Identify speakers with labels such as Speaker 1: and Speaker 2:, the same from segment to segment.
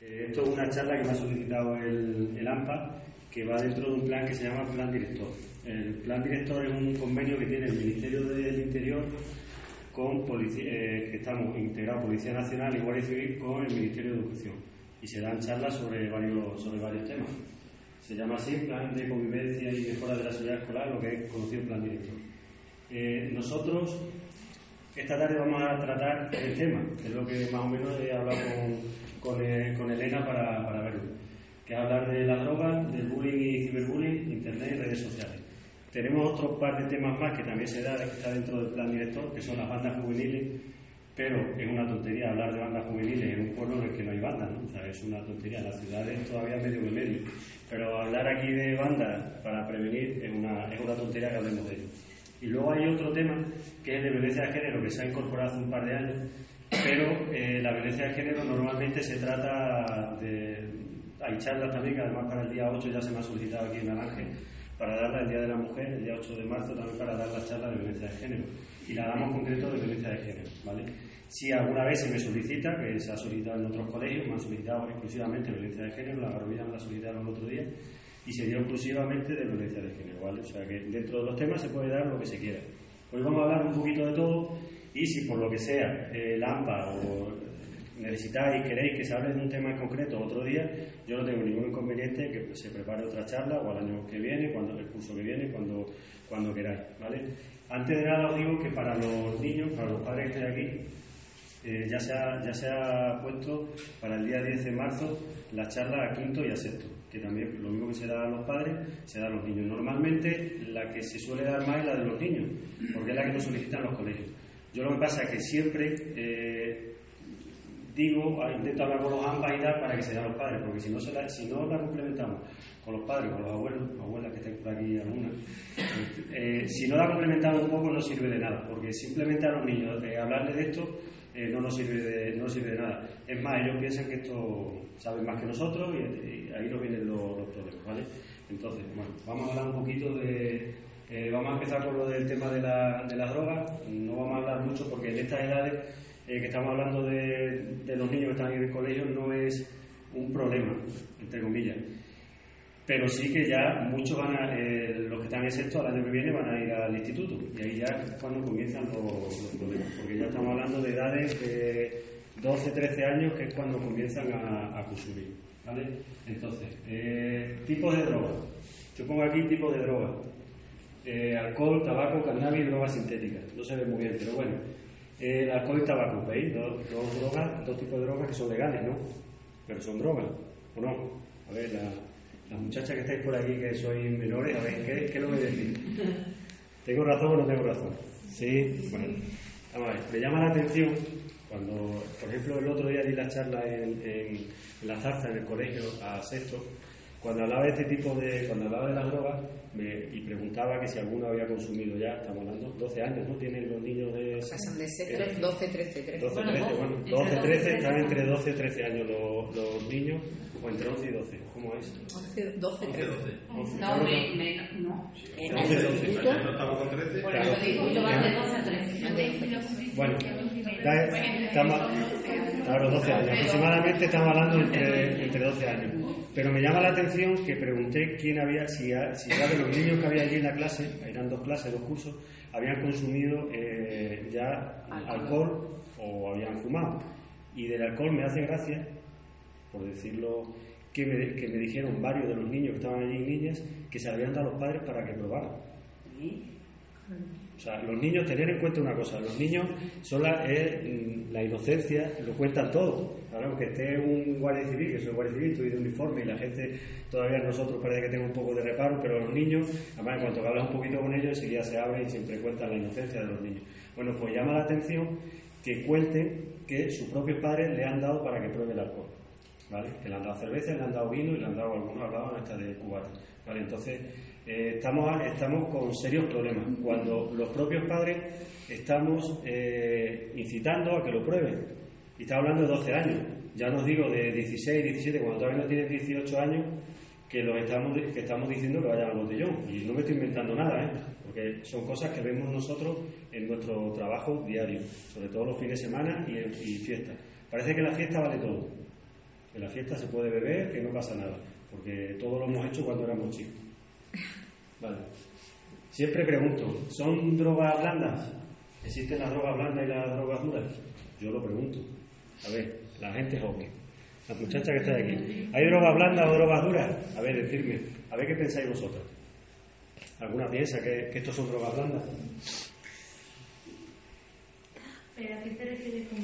Speaker 1: Esto es una charla que me ha solicitado el, el, AMPA, que va dentro de un plan que se llama Plan Director. El Plan Director es un convenio que tiene el Ministerio del Interior con policía, eh, que estamos integrados Policía Nacional y Guardia Civil con el Ministerio de Educación. Y se dan charlas sobre varios, sobre varios temas. Se llama así Plan de Convivencia y Mejora de la Seguridad Escolar, lo que es conocido Plan Director. Eh, nosotros esta tarde vamos a tratar el tema, que es lo que más o menos he hablado con, con, Elena para, para, verlo, que es hablar de la droga, del bullying y ciberbullying, internet y redes sociales. Tenemos otro par de temas más que también se da, que está dentro del plan director, que son las bandas juveniles, pero es una tontería hablar de bandas juveniles en un pueblo en el que no hay bandas, ¿no? O sea, es una tontería. Las ciudades todavía medio de medio. Pero hablar aquí de bandas para prevenir es una, es una tontería que hablemos de ello. Y luego hay otro tema que es de violencia de género que se ha incorporado hace un par de años, pero eh, la violencia de género normalmente se trata de. Hay charlas también, que además para el día 8 ya se me ha solicitado aquí en Aranje, para darla el Día de la Mujer, el día 8 de marzo también para dar la charla de violencia de género. Y la damos concreto de violencia de género, ¿vale? Si alguna vez se me solicita, que se ha solicitado en otros colegios, me han solicitado exclusivamente violencia de género, la Garrovilla me la solicitaron el otro día, y sería exclusivamente de violencia de género, ¿vale? O sea que dentro de los temas se puede dar lo que se quiera. Hoy vamos a hablar un poquito de todo y si por lo que sea el AMPA o necesitáis, queréis que se hable de un tema en concreto otro día, yo no tengo ningún inconveniente que se prepare otra charla o al año que viene, cuando el curso que viene, cuando, cuando queráis, ¿vale? Antes de nada os digo que para los niños, para los padres que estén aquí, eh, ya, se ha, ya se puesto para el día 10 de marzo la charla a quinto y a sexto que también lo mismo que se da a los padres, se da a los niños. Normalmente la que se suele dar más es la de los niños, porque es la que nos solicitan los colegios. Yo lo que pasa es que siempre eh, digo, ah, intento hablar con los ambas y dar para que se a los padres, porque si no, se la, si no la complementamos con los padres, con los abuelos, abuelas que estén por aquí algunas, eh, si no la complementamos un poco no sirve de nada, porque simplemente a los niños de hablarles de esto eh, no nos sirve de, no sirve de nada. Es más, ellos piensan que esto saben más que nosotros y, ahí nos vienen los, problemas, ¿vale? Entonces, bueno, vamos a hablar un poquito de... Eh, vamos a empezar con lo del tema de la, de la droga. No vamos a hablar mucho porque en estas edades eh, que estamos hablando de, los niños que están en el colegio no es un problema, entre comillas. Pero sí que ya muchos van a, eh, los que están en sexto al año que viene van a ir al instituto y ahí ya es cuando comienzan los, problemas, porque ya estamos hablando de edades de 12, 13 años que es cuando comienzan a, a consumir. ¿vale? Entonces, tipos de drogas. Yo pongo aquí tipos de drogas. Eh, alcohol, tabaco, cannabis y drogas sintéticas. No se ve muy bien, pero bueno. el alcohol y tabaco, ¿veis? Dos, dos, drogas, dos tipos de drogas que son legales, ¿no? Pero son drogas, ¿o no? A ver, la, las muchachas que estáis por aquí, que sois menores, a ver, ¿qué, qué lo voy a decir? ¿Tengo razón o no tengo razón? Sí, bueno, vamos a ver, me llama la atención cuando, por ejemplo, el otro día di la charla en, en, la zarza, en el colegio, a sexto, cuando hablaba de este tipo de, cuando hablaba de las drogas, y preguntaba que si alguno había consumido ya, estamos hablando, 12 años, ¿no? Tienen los niños de...
Speaker 2: Pasan de 6, 12, 13, 13.
Speaker 1: 12, 13, bueno, 12, 13, están entre 12 y 13 años los, los niños, o entre 11 y 12, ¿cómo es?
Speaker 2: 11, 12, 13. 11,
Speaker 3: no, me, me, no.
Speaker 1: 11, 12.
Speaker 4: No estamos con 13.
Speaker 3: Por eso digo, yo van de 12 a 13.
Speaker 1: Bueno, estamos, claro, 12 años, aproximadamente estamos hablando entre, entre 12 años. Pero me llama la atención que pregunté quién había, si, si ya de los niños que había allí en la clase, eran dos clases, dos cursos, habían consumido eh, ya alcohol o habían fumado. Y del alcohol me hace gracia, por decirlo, que me, que me dijeron varios de los niños que estaban allí, niñas, que se habían dado a los padres para que probaran. O sea, los niños, tener en cuenta una cosa, los niños son la, mm, la inocencia, lo cuentan todo. Ahora, aunque esté un guardia civil, que soy guardia civil, estoy de uniforme y la gente todavía nosotros parece que tenga un poco de reparo, pero los niños, además, en cuanto hablas un poquito con ellos, enseguida se abren y siempre cuentan la inocencia de los niños. Bueno, pues llama la atención que cuenten que sus propios padres le han dado para que pruebe el alcohol. ¿Vale? Que le han dado cerveza, le han dado vino y le han dado, algunos hablaban hasta de cubata. ¿Vale? Entonces, eh, estamos, estamos con serios problemas. Cuando los propios padres estamos eh, incitando a que lo prueben. Y está hablando de 12 años. Ya nos digo de 16, 17, cuando todavía no tienen 18 años, que, los estamos, que estamos diciendo que vayan al botellón. Y no me estoy inventando nada, ¿eh? porque son cosas que vemos nosotros en nuestro trabajo diario, sobre todo los fines de semana y, y fiestas. Parece que la fiesta vale todo. En la fiesta se puede beber, que no pasa nada, porque todo lo hemos hecho cuando éramos chicos. Vale. Siempre pregunto, ¿son drogas blandas? ¿Existen las drogas blandas y las drogas duras? Yo lo pregunto. A ver, la gente joven, la muchacha que está aquí, ¿hay drogas blandas o drogas duras? A ver, decirme, a ver qué pensáis vosotros. ¿Alguna piensa que, que estos son drogas blandas?
Speaker 3: ¿Pero qué te refieres con?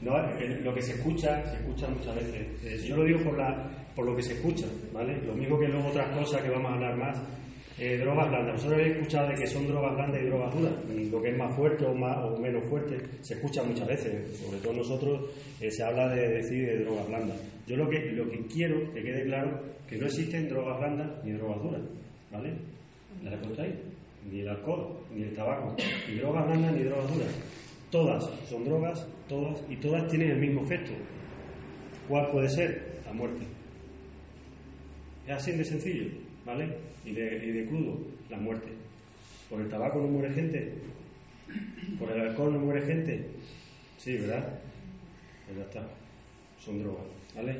Speaker 1: No, lo que se escucha, se escucha muchas veces. Eh, yo lo digo por, la, por lo que se escucha, ¿vale? Lo mismo que luego otras cosas que vamos a hablar más. Eh, drogas blandas. Vosotros habéis escuchado de que son drogas blandas y drogas duras. Lo que es más fuerte o, más, o menos fuerte se escucha muchas veces. Sobre todo nosotros eh, se habla de decir de drogas blandas. Yo lo que, lo que quiero que quede claro que no existen drogas blandas ni drogas duras, ¿vale? ¿La recordáis? Ni el alcohol, ni el tabaco, ni drogas blandas ni drogas duras. Todas son drogas, todas, y todas tienen el mismo efecto. ¿Cuál puede ser? La muerte. Es así de sencillo, ¿vale? Y de, y de crudo, la muerte. ¿Por el tabaco no muere gente? ¿Por el alcohol no muere gente? Sí, ¿verdad? Pues ya está. Son drogas, ¿vale?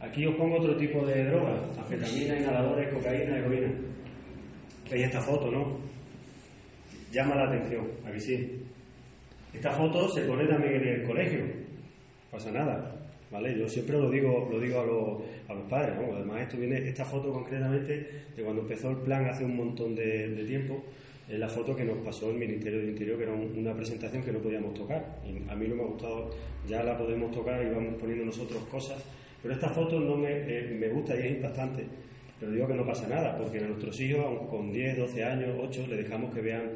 Speaker 1: Aquí os pongo otro tipo de drogas. Anfetamina, inhaladores, cocaína, heroína. Veis esta foto, ¿no? Llama la atención, aquí sí. Esta foto se pone también en el colegio, no pasa nada, ¿vale? Yo siempre lo digo, lo digo a, los, a los padres, ¿no? Además, esto viene, esta foto concretamente de cuando empezó el plan hace un montón de, de tiempo, es la foto que nos pasó el Ministerio del Interior, que era un- una presentación que no podíamos tocar. Y a mí no me ha gustado, ya la podemos tocar y vamos poniendo nosotros cosas, pero esta foto no me, eh, me gusta y es impactante. Pero digo que no pasa nada, porque a nuestros hijos, con 10, 12 años, 8, le dejamos que vean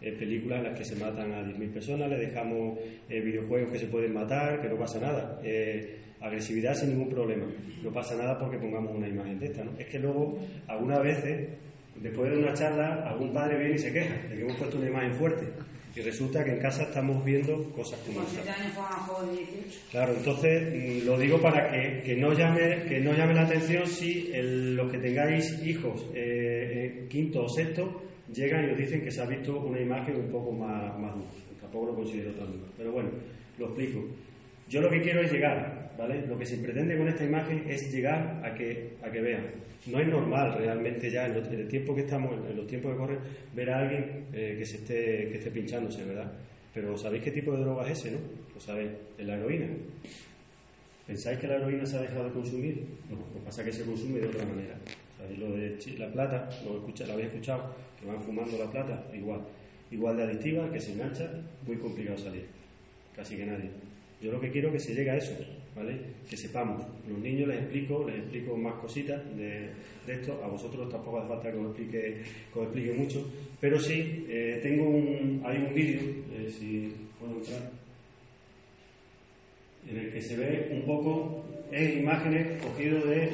Speaker 1: eh, películas en las que se matan a 10.000 personas, le dejamos eh, videojuegos que se pueden matar, que no pasa nada. Eh, agresividad sin ningún problema. No pasa nada porque pongamos una imagen de esta. ¿no? Es que luego, algunas veces, después de una charla, algún padre viene y se queja de que hemos puesto una imagen fuerte. Y resulta que en casa estamos viendo cosas como
Speaker 4: Con
Speaker 1: esta.
Speaker 4: siete años juegan a juegos de 18.
Speaker 1: Claro, entonces mm, lo digo para que, que no llame que no llame la atención si el- los que tengáis hijos eh, quinto o sexto llegan y os dicen que se ha visto una imagen un poco más, más dura. Tampoco lo considero tan duro. Pero bueno, lo explico. Yo lo que quiero es llegar, ¿vale? Lo que se pretende con esta imagen es llegar a que, a que vean. No es normal realmente ya en, los- en el tiempo que estamos, en los tiempos que corren, ver a alguien eh, que se esté, que esté pinchándose, ¿verdad? Pero ¿sabéis qué tipo de droga es ese, no? Lo sabéis, es la heroína. ¿Pensáis que la heroína se ha dejado de consumir? No, lo que pasa es que se consume de otra manera. ¿Sabéis lo de la plata? ¿Lo, escucha, lo habéis escuchado? Van fumando la plata, igual. Igual de adictiva, que se engancha, muy complicado salir. Casi que nadie. Yo lo que quiero es que se llegue a eso, ¿vale? Que sepamos. Los niños les explico, les explico más cositas de, de esto. A vosotros tampoco hace falta que os explique, que os explique mucho. Pero sí, eh, tengo un, hay un vídeo, eh, si puedo entrar en el que se ve un poco en imágenes cogido de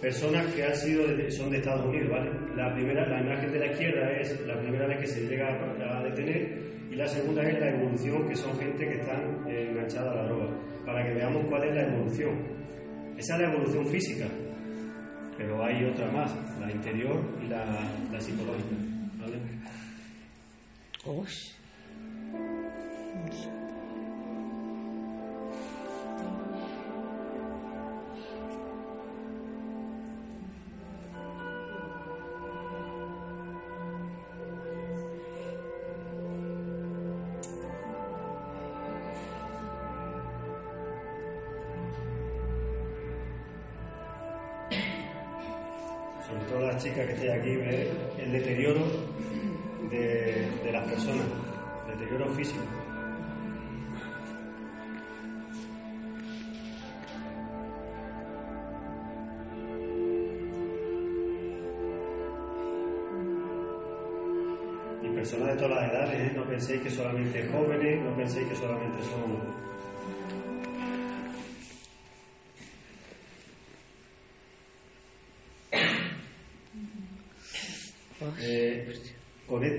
Speaker 1: personas que han sido de- son de Estados Unidos, ¿vale? La primera, la imagen de la izquierda es la primera vez que se llega a, a detener y la segunda es la evolución, que son gente que están enganchada a la droga, para que veamos cuál es la evolución. Esa es la evolución física, pero hay otra más, la interior y la, la psicológica, ¿vale? sobre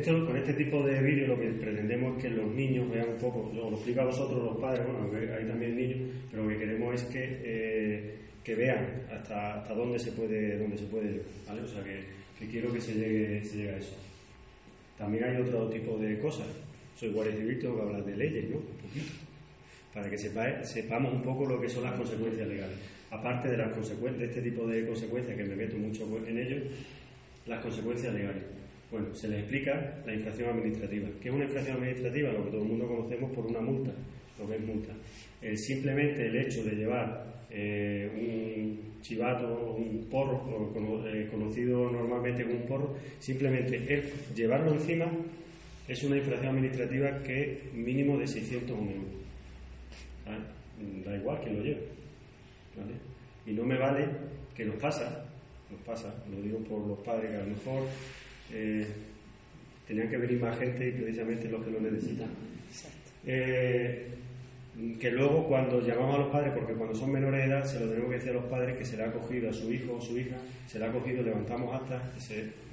Speaker 1: esto, con este tipo de vídeos lo que pretendemos es que los niños vean un poco, lo, lo explico a vosotros los padres, bueno, hay también niños, pero lo que queremos es que, eh, que vean hasta, hasta dónde se puede dónde se puede llegar, ¿vale? O sea que, que quiero que se llegue, se llegue a eso. También hay otro tipo de cosas. Soy guardia tengo que hablar de leyes, ¿no? Un poquito. para que sepamos un poco lo que son las consecuencias legales. Aparte de, las consecuencias, de este tipo de consecuencias, que me meto mucho en ello, las consecuencias legales. Bueno, se les explica la infracción administrativa. ¿Qué es una infracción administrativa? Lo que todo el mundo conocemos por una multa, lo que es multa. simplemente el hecho de llevar eh, un chivato, un porro, eh, conocido normalmente como un porro, simplemente el llevarlo encima es una infracción administrativa que mínimo de 600 euros. Da igual que lo lleve. Y no me vale que nos pasa, nos pasa, lo digo por los padres que a lo mejor eh, tenían que venir más gente y precisamente los que lo necesitan. Eh, que luego cuando llamamos a los padres, porque cuando son menores de edad se lo tenemos que decir a los padres que se le ha cogido a su hijo o su hija, se le ha cogido, levantamos hasta,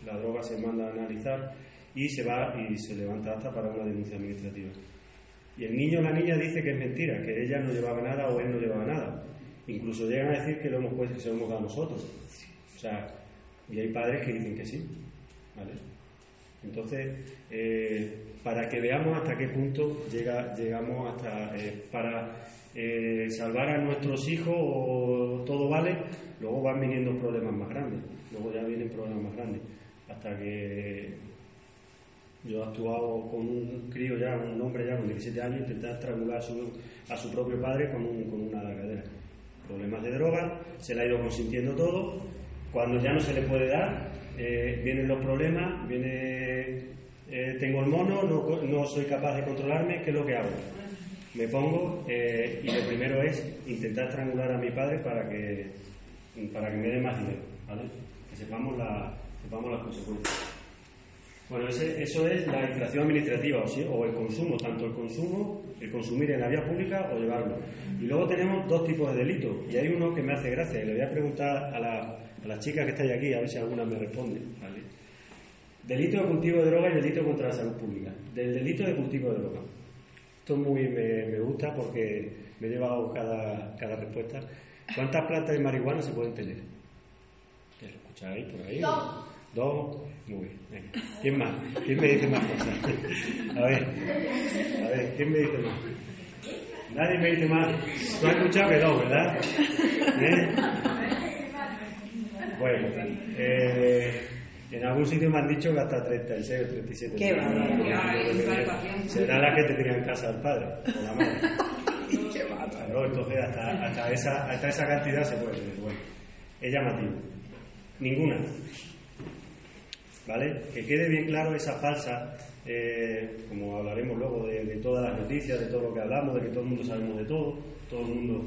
Speaker 1: la droga se manda a analizar y se va y se levanta hasta para una denuncia administrativa. Y el niño o la niña dice que es mentira, que ella no llevaba nada o él no llevaba nada. Incluso llegan a decir que lo hemos puesto, que se lo hemos dado nosotros. O sea, y hay padres que dicen que sí. Entonces, eh, para que veamos hasta qué punto llega, llegamos hasta eh, para eh, salvar a nuestros hijos o todo vale, luego van viniendo problemas más grandes, luego ya vienen problemas más grandes, hasta que yo he actuado con un crío ya, un hombre ya con 17 años, intentar estrangular a su, propio padre con, con una cadera. Problemas de droga, se le ha ido consintiendo todo, cuando ya no se le puede dar, eh, vienen los problemas, viene, eh, tengo el mono, no, no, soy capaz de controlarme, ¿qué es lo que hago? Me pongo eh, y lo primero es intentar estrangular a mi padre para que, para que me dé más dinero, ¿vale? Que sepamos, la, sepamos las consecuencias. Bueno, eso es la infracción administrativa o, el consumo, tanto el consumo, el consumir en la vía pública o llevarlo. Y luego tenemos dos tipos de delitos. Y hay uno que me hace gracia y le voy a preguntar a la, las chicas que estáis aquí, a ver si alguna me responde. Delito de cultivo de droga y delito contra la salud pública. Del delito de cultivo de droga. Esto muy me, gusta porque me he llevado cada, cada respuesta. ¿Cuántas plantas de marihuana se pueden tener? ¿Lo escucháis por ahí? Dos. Dos. Muy bien. ¿Quién más? ¿Quién me dice más cosas? A ver. A ver, ¿quién me dice más? Nadie me dice más. Tú has escuchado que dos, ¿verdad? ¿Eh? Bueno, eh, en algún sitio me han dicho que hasta 36 o 37.
Speaker 2: ¿Qué
Speaker 1: Será la que te tenía en casa el padre o la madre. Claro, entonces hasta, hasta, esa, hasta esa cantidad se puede Bueno, es llamativo. Ninguna. ¿Vale? Que quede bien claro esa falsa, eh, como hablaremos luego de, de todas las noticias, de todo lo que hablamos, de que todo el mundo sabemos de todo, todo el mundo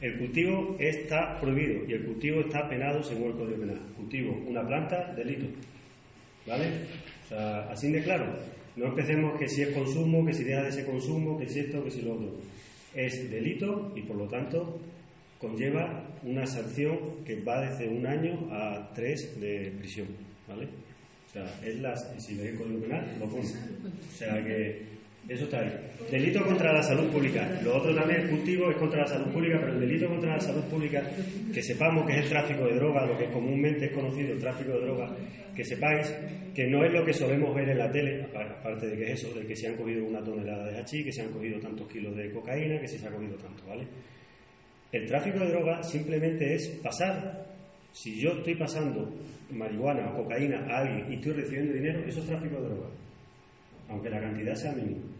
Speaker 1: el cultivo está prohibido y el cultivo está penado según el Código Penal. Cultivo, una planta, delito. ¿Vale? O sea, así de claro. No empecemos que si es consumo, que si deja de ser consumo, que si esto, que si lo otro. Es delito y por lo tanto conlleva una sanción que va desde un año a tres de prisión. ¿Vale? O sea, es la, si veis el Código Penal, lo pone. O sea que eso está ahí. Delito contra la salud pública. Lo otro también, el cultivo, es contra la salud pública, pero el delito contra la salud pública, que sepamos que es el tráfico de droga, lo que comúnmente es conocido, el tráfico de droga, que sepáis que no es lo que solemos ver en la tele, aparte de que es eso, de que se han cogido una tonelada de hachís, que se han cogido tantos kilos de cocaína, que se ha cogido tanto, ¿vale? El tráfico de droga simplemente es pasar. Si yo estoy pasando marihuana o cocaína a alguien y estoy recibiendo dinero, eso es tráfico de droga, aunque la cantidad sea mínima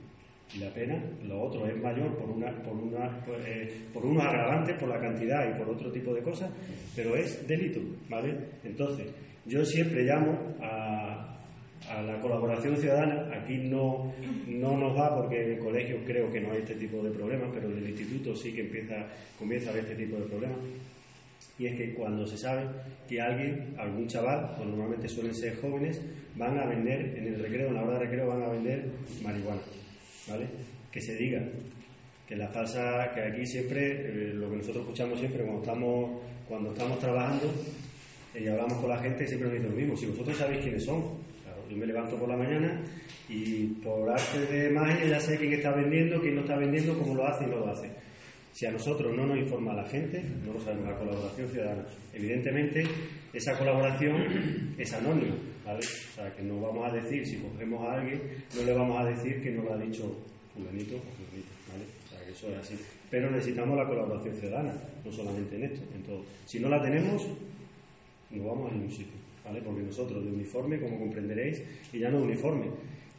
Speaker 1: y la pena, lo otro es mayor por, una, por, una, eh, por unos agravantes, por la cantidad y por otro tipo de cosas, pero es delito, ¿vale? Entonces, yo siempre llamo a, a la colaboración ciudadana, aquí no, no nos va porque en el colegio creo que no hay este tipo de problemas, pero en el instituto sí que empieza, comienza a haber este tipo de problemas. Y es que cuando se sabe que alguien, algún chaval, o normalmente suelen ser jóvenes, van a vender en el recreo, en la hora de recreo, van a vender marihuana. Que se diga que la falsa, que aquí siempre, eh, lo que nosotros escuchamos siempre cuando estamos, trabajando y hablamos con la gente, siempre nos dicen lo mismo, si vosotros sabéis quiénes son, yo me levanto por la mañana y por arte de magia ya sé quién está vendiendo, quién no está vendiendo, cómo lo hace y no lo hace. Si a nosotros no nos informa la gente, no lo sabemos, la colaboración ciudadana. Evidentemente, esa colaboración es anónima, ¿vale? O sea, que no vamos a decir, si cogemos a alguien, no le vamos a decir que no lo ha dicho fulanito o fulanito, ¿vale? O sea, que eso es así. Pero necesitamos la colaboración ciudadana, no solamente en esto, en todo. Si no la tenemos, no vamos a ningún sitio, ¿vale? Porque nosotros de uniforme, como comprenderéis, y ya no uniforme.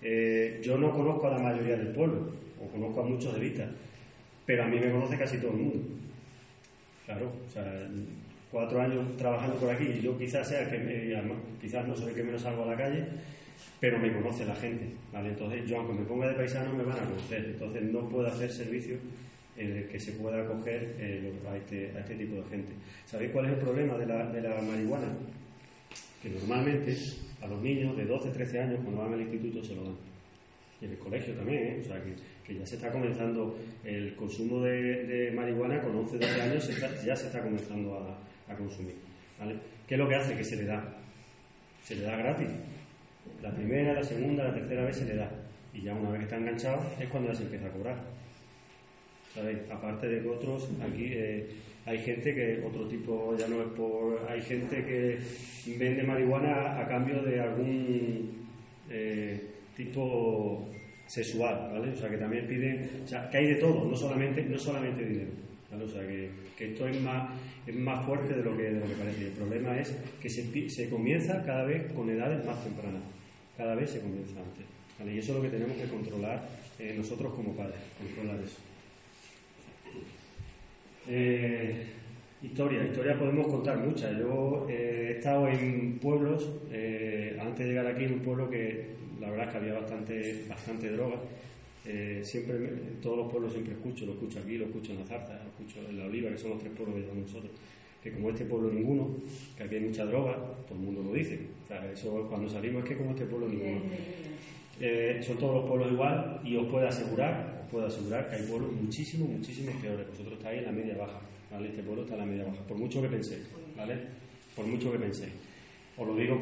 Speaker 1: Eh, yo no conozco a la mayoría del pueblo, o conozco a muchos de vista, pero a mí me conoce casi todo el mundo. Claro, o sea, cuatro años trabajando por aquí y yo quizás sea que quizás no soy el que menos salgo a la calle, pero me conoce la gente, ¿vale? Entonces yo aunque me ponga de paisano me van a conocer, entonces no puedo hacer servicio en el que se pueda acoger eh, a, este, a, este, tipo de gente. ¿Sabéis cuál es el problema de la, de la marihuana? Que normalmente a los niños de 12, 13 años cuando van al instituto se lo dan. Y en el colegio también, ¿eh? o sea que, que, ya se está comenzando el consumo de, de marihuana con 11, 12 años, ya se está comenzando a, a consumir. ¿Qué es lo que hace? Que se le da. Se le da gratis la primera, la segunda, la tercera vez se le da. Y ya una vez que está enganchado es cuando ya se empieza a cobrar. ¿Sabéis? Aparte de que otros, aquí eh, hay gente que, otro tipo, ya no es por. Hay gente que vende marihuana a, cambio de algún eh, tipo sexual, ¿vale? O sea, que también piden. O sea, que hay de todo, no solamente, no solamente dinero. ¿Vale? O sea, que, esto es más, es más fuerte de lo que, de parece. El problema es que se, se comienza cada vez con edades más tempranas cada vez se comienza antes. Y eso es lo que tenemos que controlar eh, nosotros como padres, controlar eso. Eh, historia, historia podemos contar muchas. Yo eh, he estado en pueblos, antes de llegar aquí, en un pueblo que la verdad es que había bastante, bastante droga. Siempre, en todos los pueblos siempre escucho, lo escucho aquí, lo escucho en la Zarza, lo escucho en la Oliva, que son los tres pueblos que llevamos nosotros que como este pueblo ninguno, que aquí hay mucha droga, todo el mundo lo dice. O sea, eso cuando salimos es que como este pueblo ninguno. Eh, son todos los pueblos igual y os puedo asegurar, os puedo asegurar que hay pueblos muchísimo, muchísimo peores. Vosotros estáis en la media baja, ¿vale? Este pueblo está en la media baja, por mucho que penséis, ¿vale? Por mucho que penséis. Os lo digo,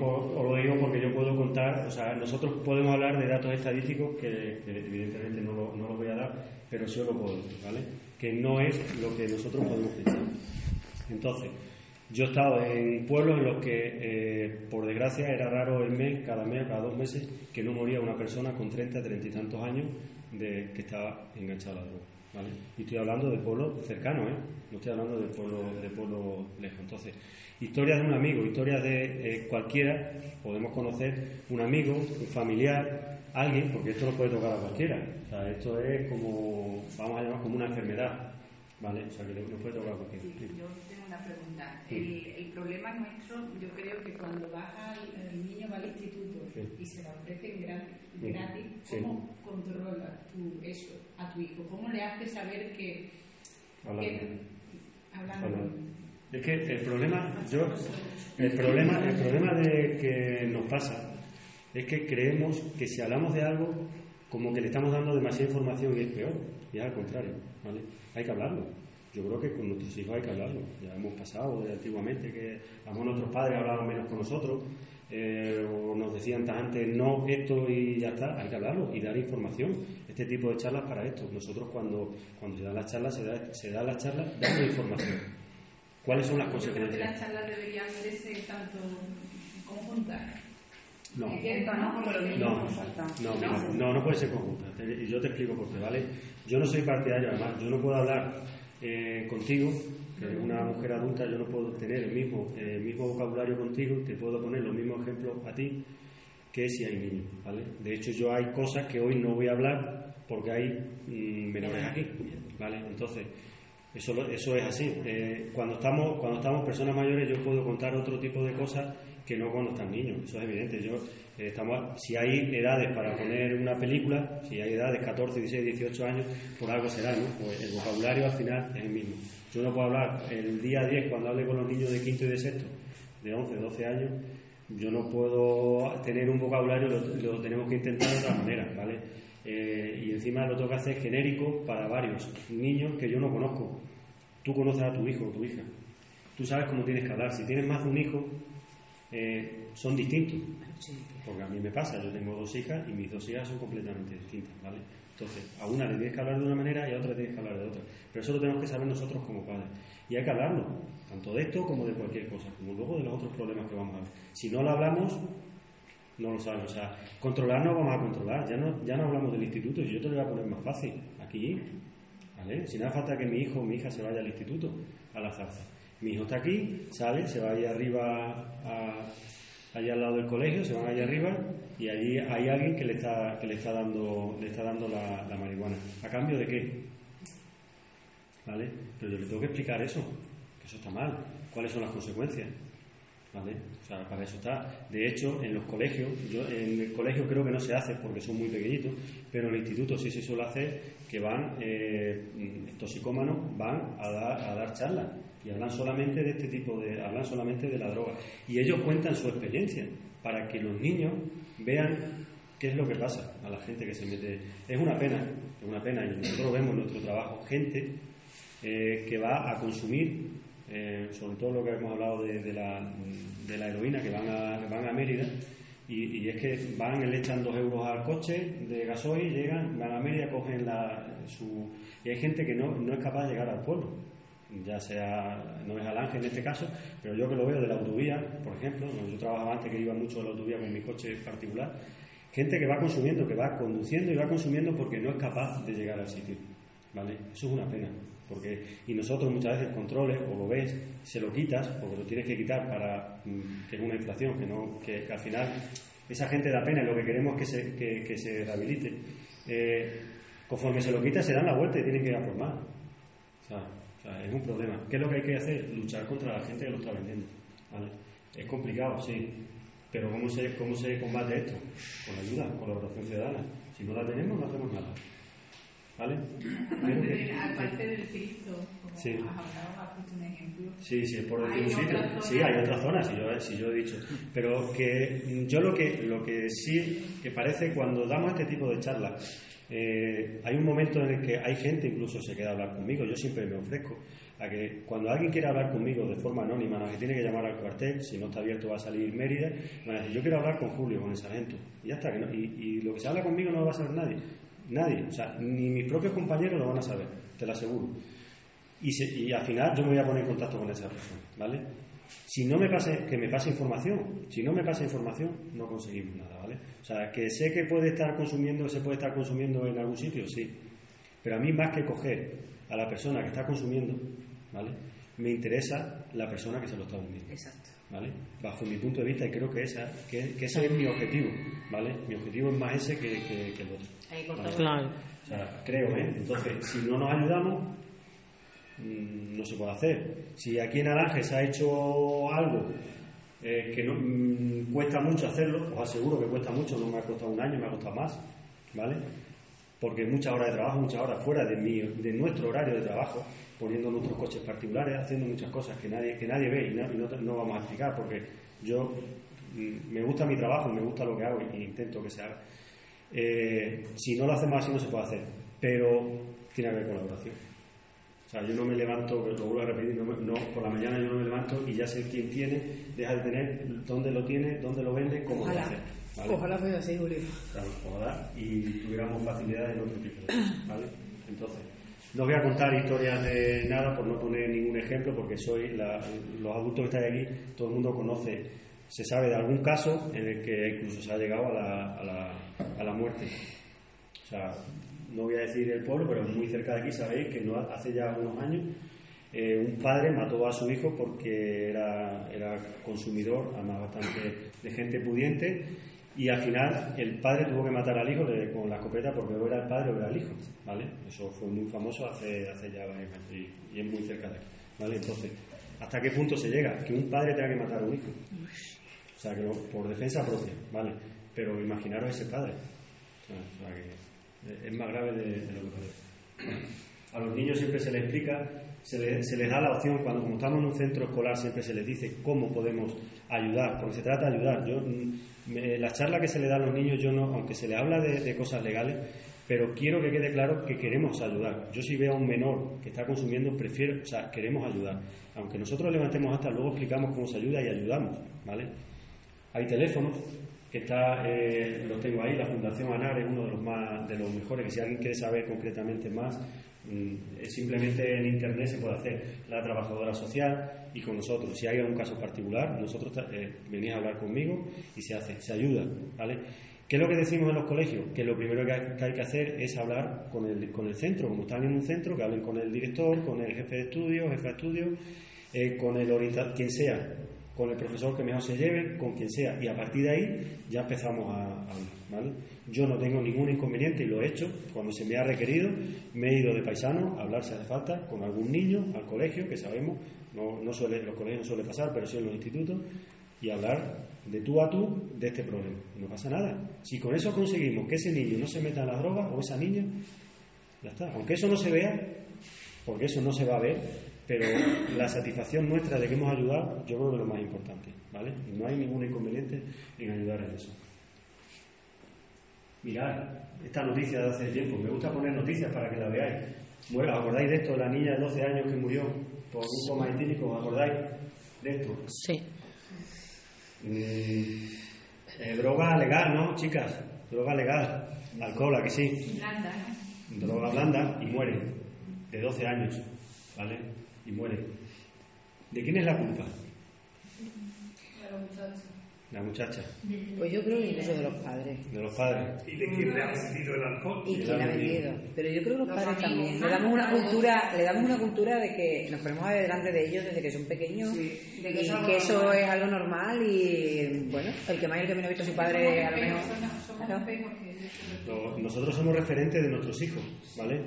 Speaker 1: porque yo puedo contar, o sea, nosotros podemos hablar de datos estadísticos que, evidentemente no lo, no lo, voy a dar, pero sí os lo puedo decir, ¿vale? Que no es lo que nosotros podemos pensar. Entonces, yo he estado en pueblos en los que, eh, por desgracia, era raro el mes, cada mes, cada dos meses, que no moría una persona con 30, 30 y tantos años de que estaba enganchada a la droga. ¿Vale? Y estoy hablando de pueblos cercanos, ¿eh? no estoy hablando de pueblos de pueblo lejos. Entonces, historias de un amigo, historias de eh, cualquiera, podemos conocer un amigo, un familiar, alguien, porque esto no puede tocar a cualquiera. O sea, esto es como, vamos a llamar como una enfermedad. ¿Vale? O sea, que no puede tocar cualquiera.
Speaker 2: Una pregunta. El, el, problema nuestro, yo creo que cuando baja el, el niño va al instituto y se le ofrece gratis, gratis ¿cómo controlas tú eso a tu hijo? ¿Cómo le haces saber que...
Speaker 1: Hablando. Que, hablando. Es que el problema, yo, el problema, el problema de que nos pasa es que creemos que si hablamos de algo, como que le estamos dando demasiada información y es peor, y es al contrario, ¿vale? hay que hablarlo. Yo creo que con nuestros hijos hay que hablarlo. Ya hemos pasado de antiguamente que a nuestros padres hablaban menos con nosotros, eh, o nos decían antes no esto y ya está. Hay que hablarlo y dar información. Este tipo de charlas para esto. Nosotros cuando, cuando se dan las charlas, se da, se da las charlas dando información. ¿Cuáles son las consecuencias?
Speaker 2: Creo que las charlas deberían verse tanto conjuntas.
Speaker 1: No. No, no, no, no, puede ser conjunta. Y yo te explico por qué, ¿vale? Yo no soy partidario, además, yo no puedo hablar eh, contigo, que una mujer adulta, yo no puedo tener el mismo, el mismo vocabulario contigo, te puedo poner los mismos ejemplos a ti que si hay niños, ¿vale? De hecho, yo hay cosas que hoy no voy a hablar porque hay mm, menores aquí, ¿vale? Entonces, eso, eso es así. Eh, cuando, estamos, cuando estamos personas mayores, yo puedo contar otro tipo de cosas que no cuando están niños, eso es evidente. Yo, eh, estamos, si hay edades para poner una película, si hay edades 14, 16, 18 años, por algo será, ¿no? Pues el vocabulario al final es el mismo. Yo no puedo hablar el día 10 cuando hable con los niños de quinto y de sexto, de 11, 12 años, yo no puedo tener un vocabulario, lo, tenemos que intentar de otra manera, ¿vale? Eh, y encima lo tengo que hacer genérico para varios niños que yo no conozco. Tú conoces a tu hijo o tu hija. Tú sabes cómo tienes que hablar. Si tienes más de un hijo, eh, son distintos. Porque a mí me pasa, yo tengo dos hijas y mis dos hijas son completamente distintas, ¿vale? Entonces, a una le tienes que hablar de una manera y a otra le tienes que hablar de otra. Pero eso lo tenemos que saber nosotros como padres. Y hay que hablarlo, tanto de esto como de cualquier cosa, como luego de los otros problemas que vamos a ver. Si no lo hablamos, no lo sabemos. O sea, controlar no vamos a controlar. Ya no, ya no hablamos del instituto y yo te lo voy a poner más fácil. Aquí ¿vale? Si no hace falta que mi hijo o mi hija se vaya al instituto, a la zarza. Mi hijo está aquí, sale, se va ahí arriba, a, allá al lado del colegio, se van allá arriba y allí hay alguien que le está, que le está dando, le está dando la, la marihuana. ¿A cambio de qué? ¿Vale? Pero yo le tengo que explicar eso, que eso está mal. ¿Cuáles son las consecuencias? ¿Vale? O sea, para eso está. De hecho, en los colegios, yo en el colegio creo que no se hace porque son muy pequeñitos, pero en el instituto sí se suele hacer que van, eh, toxicómanos van a dar, a dar charlas y hablan solamente de este tipo de, hablan solamente de la droga. Y ellos cuentan su experiencia para que los niños vean qué es lo que pasa a la gente que se mete. Es una pena, es una pena, y nosotros vemos en nuestro trabajo gente eh, que va a consumir, eh, sobre todo lo que hemos hablado de, la, de la, heroína, que van a, van a Mérida, y, es que van, le echan dos euros al coche de gasoil, llegan, van a Mérida, cogen la, su... Y hay gente que no, no es capaz de llegar al pueblo ya sea, no es al ángel en este caso, pero yo que lo veo de la autovía, por ejemplo, yo trabajaba antes que iba mucho a la autovía con mi coche particular, gente que va consumiendo, que va conduciendo y va consumiendo porque no es capaz de llegar al sitio, ¿vale? Eso es una pena, porque, y nosotros muchas veces controles, o lo ves, se lo quitas, porque lo tienes que quitar para mm, que es una inflación, que, no, que, al final esa gente da pena y lo que queremos es que se, que se rehabilite. Eh, conforme se lo quita se dan la vuelta y tienen que ir a por más. O sea, es un problema. ¿Qué es lo que hay que hacer? Luchar contra la gente que lo está vendiendo. Es complicado, sí. Pero ¿cómo se, ¿cómo se combate esto? Con ayuda, colaboración ciudadana. Si no la tenemos, no hacemos nada. ¿Vale?
Speaker 2: Aparte, del Cristo, como sí. has un ejemplo.
Speaker 1: Sí, sí, por decir un sitio. Sí, hay otras zonas, si yo, si yo he dicho. Pero que yo lo que, lo que sí, que parece cuando damos este tipo de charlas, eh, hay un momento en el que hay gente incluso se queda a hablar conmigo, yo siempre me ofrezco a que cuando alguien quiera hablar conmigo de forma anónima, no que tiene que llamar al cuartel, si no está abierto va a salir Mérida, van a decir, yo quiero hablar con Julio, con el sargento, y ya está, y, lo que se habla conmigo no lo va a saber nadie, nadie, o sea, ni mis propios compañeros lo van a saber, te lo aseguro. Y, y al final yo me voy a poner en contacto con esa persona, ¿vale? Si no me pase, que me pase información. Si no me pasa información, no conseguimos nada, ¿vale? O sea, que sé que puede estar consumiendo, se puede estar consumiendo en algún sitio, sí. Pero a mí más que coger a la persona que está consumiendo, ¿vale? Me interesa la persona que se lo está vendiendo.
Speaker 2: Exacto.
Speaker 1: ¿Vale? Bajo mi punto de vista, y creo que, esa, que, ese es mi objetivo, ¿vale? Mi objetivo es más ese que, que, el otro.
Speaker 4: Claro.
Speaker 1: O sea, creo, ¿eh? Entonces, si no nos ayudamos, no se puede hacer. Si aquí en Aranje se ha hecho algo eh, que no, mm, cuesta mucho hacerlo, os aseguro que cuesta mucho, no me ha costado un año, me ha costado más, ¿vale? Porque muchas horas de trabajo, muchas horas fuera de, mi, de nuestro horario de trabajo, poniendo nuestros coches particulares, haciendo muchas cosas que nadie, que nadie ve y no, no, vamos a explicar, porque yo mm, me gusta mi trabajo, me gusta lo que hago y, intento que se haga. Eh, si no lo hacemos así no se puede hacer, pero tiene que haber colaboración. O sea, yo no me levanto, lo vuelvo a repetir, no, por la mañana yo no me levanto y ya sé quién tiene, deja de tener, dónde lo tiene, dónde lo vende, cómo lo hace.
Speaker 4: Ojalá fuera así, Julio.
Speaker 1: Claro, ojalá y tuviéramos facilidad en otro tipo de cosas, ¿vale? Entonces, no voy a contar historias de nada por no poner ningún ejemplo, porque soy los adultos que están aquí, todo el mundo conoce, se sabe de algún caso en el que incluso se ha llegado a la, a la, a la muerte. O sea, no voy a decir el pueblo, pero muy cerca de aquí sabéis que no, hace ya unos años eh, un padre mató a su hijo porque era, era consumidor, además bastante de gente pudiente, y al final el padre tuvo que matar al hijo con la escopeta porque o era el padre o era el hijo, ¿vale? Eso fue muy famoso hace, hace ya varios años y, es muy cerca de aquí, ¿vale? Entonces, ¿hasta qué punto se llega? Que un padre tenga que matar a un hijo. O sea, que por defensa propia, ¿vale? Pero imaginaros ese padre. Es más grave de, lo que parece. A los niños siempre se les explica, se les, se les da la opción, cuando como estamos en un centro escolar siempre se les dice cómo podemos ayudar, porque se trata de ayudar. Yo, mm, la charla que se le da a los niños, yo no, aunque se les habla de, cosas legales, pero quiero que quede claro que queremos ayudar. Yo si veo a un menor que está consumiendo, prefiero, o sea, queremos ayudar. Aunque nosotros levantemos hasta, luego explicamos cómo se ayuda y ayudamos, ¿vale? Hay teléfonos, está, eh, lo tengo ahí, la Fundación ANAR es uno de los, más, de los mejores, que si alguien quiere saber concretamente más, mm, simplemente en Internet se puede hacer, la trabajadora social y con nosotros. Si hay algún caso particular, nosotros eh, venís a hablar conmigo y se hace, se ayuda, ¿vale? ¿Qué es lo que decimos en los colegios? Que lo primero que hay que hacer es hablar con el, con el centro, como están en un centro, que hablen con el director, con el jefe de estudio, jefe de estudio, eh, con el orientador, quien sea, con el profesor que mejor se lleve, con quien sea, y a partir de ahí ya empezamos a hablar. ¿vale? Yo no tengo ningún inconveniente y lo he hecho cuando se me ha requerido, me he ido de paisano a hablar si hace falta con algún niño al colegio, que sabemos, no, no suele, los colegios no suele pasar, pero sí en los institutos, y hablar de tú a tú de este problema. No pasa nada. Si con eso conseguimos que ese niño no se meta en la droga o esa niña, ya está. Aunque eso no se vea, porque eso no se va a ver, pero la satisfacción nuestra de que hemos ayudado, yo creo que es lo más importante, ¿vale? Y no hay ningún inconveniente en ayudar en eso. Mirad, esta noticia de hace tiempo, me gusta poner noticias para que la veáis. Bueno, ¿acordáis de esto? La niña de 12 años que murió por un coma etílico, ¿acordáis de esto?
Speaker 4: Sí.
Speaker 1: Mm, eh, droga legal, ¿no, chicas? Droga legal. Alcohol, ¿a que sí?
Speaker 2: Blanda.
Speaker 1: Droga blanda y muere. De 12 años, ¿vale? Y muere. ¿De quién es la culpa? La muchacha.
Speaker 4: Pues yo creo que incluso de los padres.
Speaker 1: De los padres.
Speaker 5: ¿Y de quién le ha vendido el alcohol?
Speaker 4: Y quién ha vendido. Pero yo creo que los,
Speaker 2: Los
Speaker 4: padres
Speaker 2: amigos.
Speaker 4: también. Le damos una cultura, le damos una cultura de que nos ponemos a ver delante de ellos desde que son pequeños
Speaker 2: Sí, de
Speaker 4: y
Speaker 2: que eso es
Speaker 4: que
Speaker 2: algo
Speaker 4: eso
Speaker 2: normal.
Speaker 4: es algo normal y bueno, el que más y el que menos ha visto a su padre a lo mejor.
Speaker 2: Somos- somos
Speaker 4: Claro.
Speaker 1: Nosotros somos referentes de nuestros hijos, ¿vale?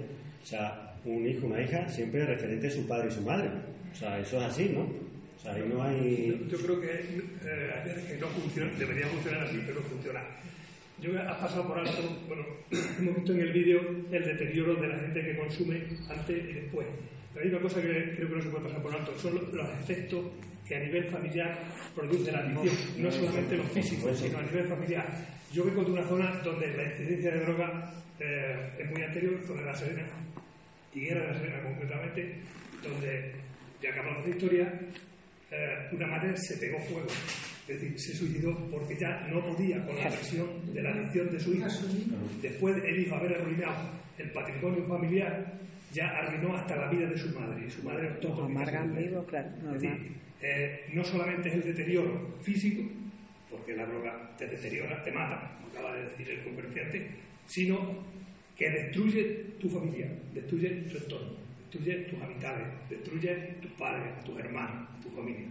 Speaker 1: O sea, un hijo, una hija, siempre referente de su padre y su madre. O sea, eso es así, ¿no? O sea, ahí no hay...
Speaker 5: Yo creo que eh, hay veces que no funciona, debería funcionar así, pero no funciona. Yo has pasado por alto, bueno, hemos visto en el vídeo el deterioro de la gente que consume antes y después. Pero hay una cosa que creo que no se puede pasar por alto, son los efectos que a nivel familiar produce la adicción, no solamente los físicos, sino a nivel familiar. Yo vengo de una zona donde la incidencia de droga eh, es muy anterior, zona de la Serena, Higuera de la Serena concretamente, donde, ya acabamos de historia, eh, una madre se pegó fuego, es decir, se suicidó porque ya no podía con la presión de la adicción de su hijo. Después el hijo haber arruinado el patrimonio familiar, ya arruinó hasta la vida de su madre. Y su madre optó por la
Speaker 4: vivo, claro,
Speaker 5: Es decir, eh, no solamente es el deterioro físico, porque la droga te deteriora, te mata, como acaba de decir el conferenciante, sino que destruye tu familia, destruye tu entorno, destruye tus amistades, destruye tus padres, tus hermanos, tu familia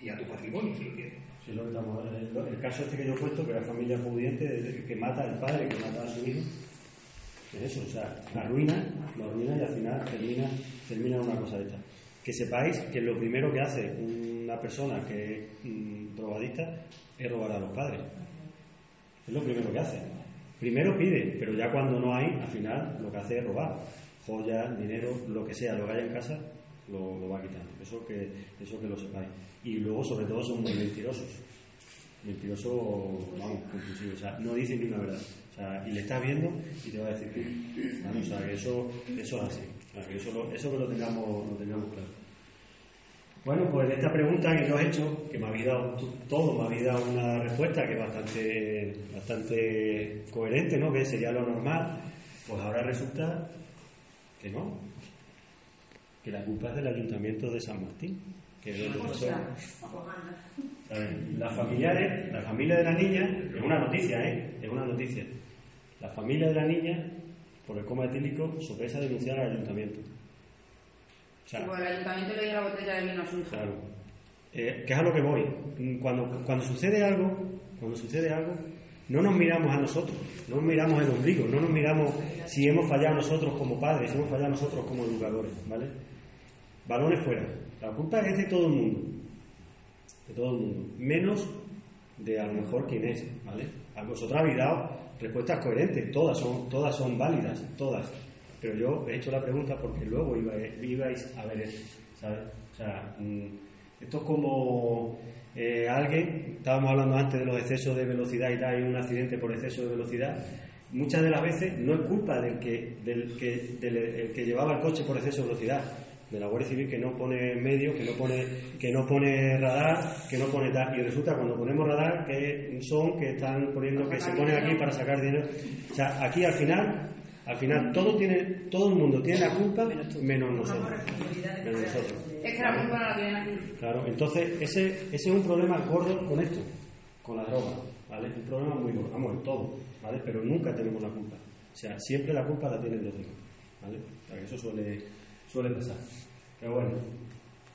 Speaker 5: y a tu patrimonio, si lo quieres.
Speaker 1: Estamos- el, el caso este que yo he puesto, que la familia pudiente, que mata al padre, que mata a su hijo, es eso, o sea, la arruina, lo arruina y al final termina, termina una cosa de esta. Que sepáis que lo primero que hace una persona que es mm, drogadicta es robar a los padres. Es lo primero que hace. Primero pide, pero ya cuando no hay, al final lo que hace es robar. Joyas, dinero, lo que sea, lo que haya en casa, lo, lo va quitando. Eso que, eso que lo sepáis. Y luego, sobre todo, son muy mentirosos. Mentirosos, vamos, compulsivos. O sea, no dicen ni una verdad. O sea, y le estás viendo y te va a decir que no. ¿vale? O sea, que eso, eso es así. O sea, que eso, eso que lo tengamos, lo tengamos claro. Bueno, pues esta pregunta que yo he hecho, que me habéis dado todo, me habéis dado una respuesta que es bastante, bastante coherente, ¿no? Que sería lo normal, pues ahora resulta que no, que la culpa es del ayuntamiento de San Martín, que es donde pasó. Las familiares, la familia de la niña, es una noticia, ¿eh? Es una noticia. La familia de la niña, por el coma etílico, sorpresa denunciar al ayuntamiento. O sea,
Speaker 6: Pues el ayuntamiento le dio la botella de vino a su.
Speaker 1: Claro. Eh, que es a lo que voy. Cuando, cuando sucede algo, cuando sucede algo, no nos miramos a nosotros, no nos miramos el ombligo, no nos miramos si hemos fallado nosotros como padres, si hemos fallado nosotros como educadores, ¿vale? Balones fuera. La culpa es de todo el mundo, de todo el mundo, menos de a lo mejor quién es, ¿vale? A vosotros habéis dado respuestas coherentes, todas son, todas son válidas, todas. Pero yo he hecho la pregunta porque luego iba- ibais a ver eso, ¿sabes? O sea, mm, esto es como eh, alguien, estábamos hablando antes de los excesos de velocidad y tal, hay un accidente por exceso de velocidad. Muchas de las veces no es culpa del que, del que, el que llevaba el coche por exceso de velocidad, de la Guardia Civil que no pone medios, que no pone, que no pone radar, que no pone tal. Y resulta cuando ponemos radar que son que están poniendo, que se ponen aquí para sacar dinero. O sea, aquí al final, al final todo tiene, todo el mundo tiene la culpa menos nosotros. Menos nosotros.
Speaker 6: Es que la culpa no la tienen aquí.
Speaker 1: Claro, entonces ese, ese es un problema gordo con esto. con la droga, ¿vale? Un problema muy gordo, vamos, en todo, ¿vale? Pero nunca tenemos la culpa. O sea, siempre la culpa la tienen los demás, ¿vale? O sea, que eso suele, suele pasar. Pero bueno,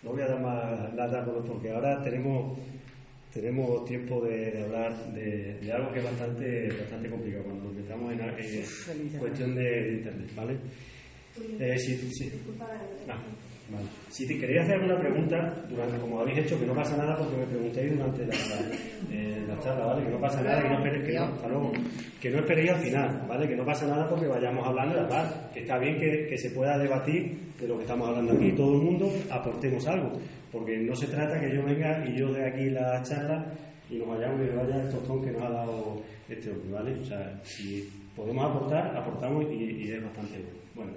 Speaker 1: no voy a dar más lata porque ahora tenemos tenemos tiempo de, de hablar de, de, algo que es bastante, bastante complicado. Cuando nos metamos en eh, cuestión de, de, Internet, ¿vale? Eh, si, si, no, vale. si te quería hacer alguna pregunta, durante, como habéis hecho, que no pasa nada porque me preguntéis durante la, eh, la charla, ¿vale? Que no pasa nada, que no esperéis, que no, que no esperéis al final, ¿vale? Que no pasa nada porque vayamos hablando de la paz, que está bien que, que se pueda debatir de lo que estamos hablando aquí, todo el mundo aportemos algo porque no se trata que yo venga y yo dé aquí la charla y nos vayamos y vaya el tostón que nos ha dado este hombre, ¿vale? O sea, si podemos aportar, aportamos y, y es bastante bueno.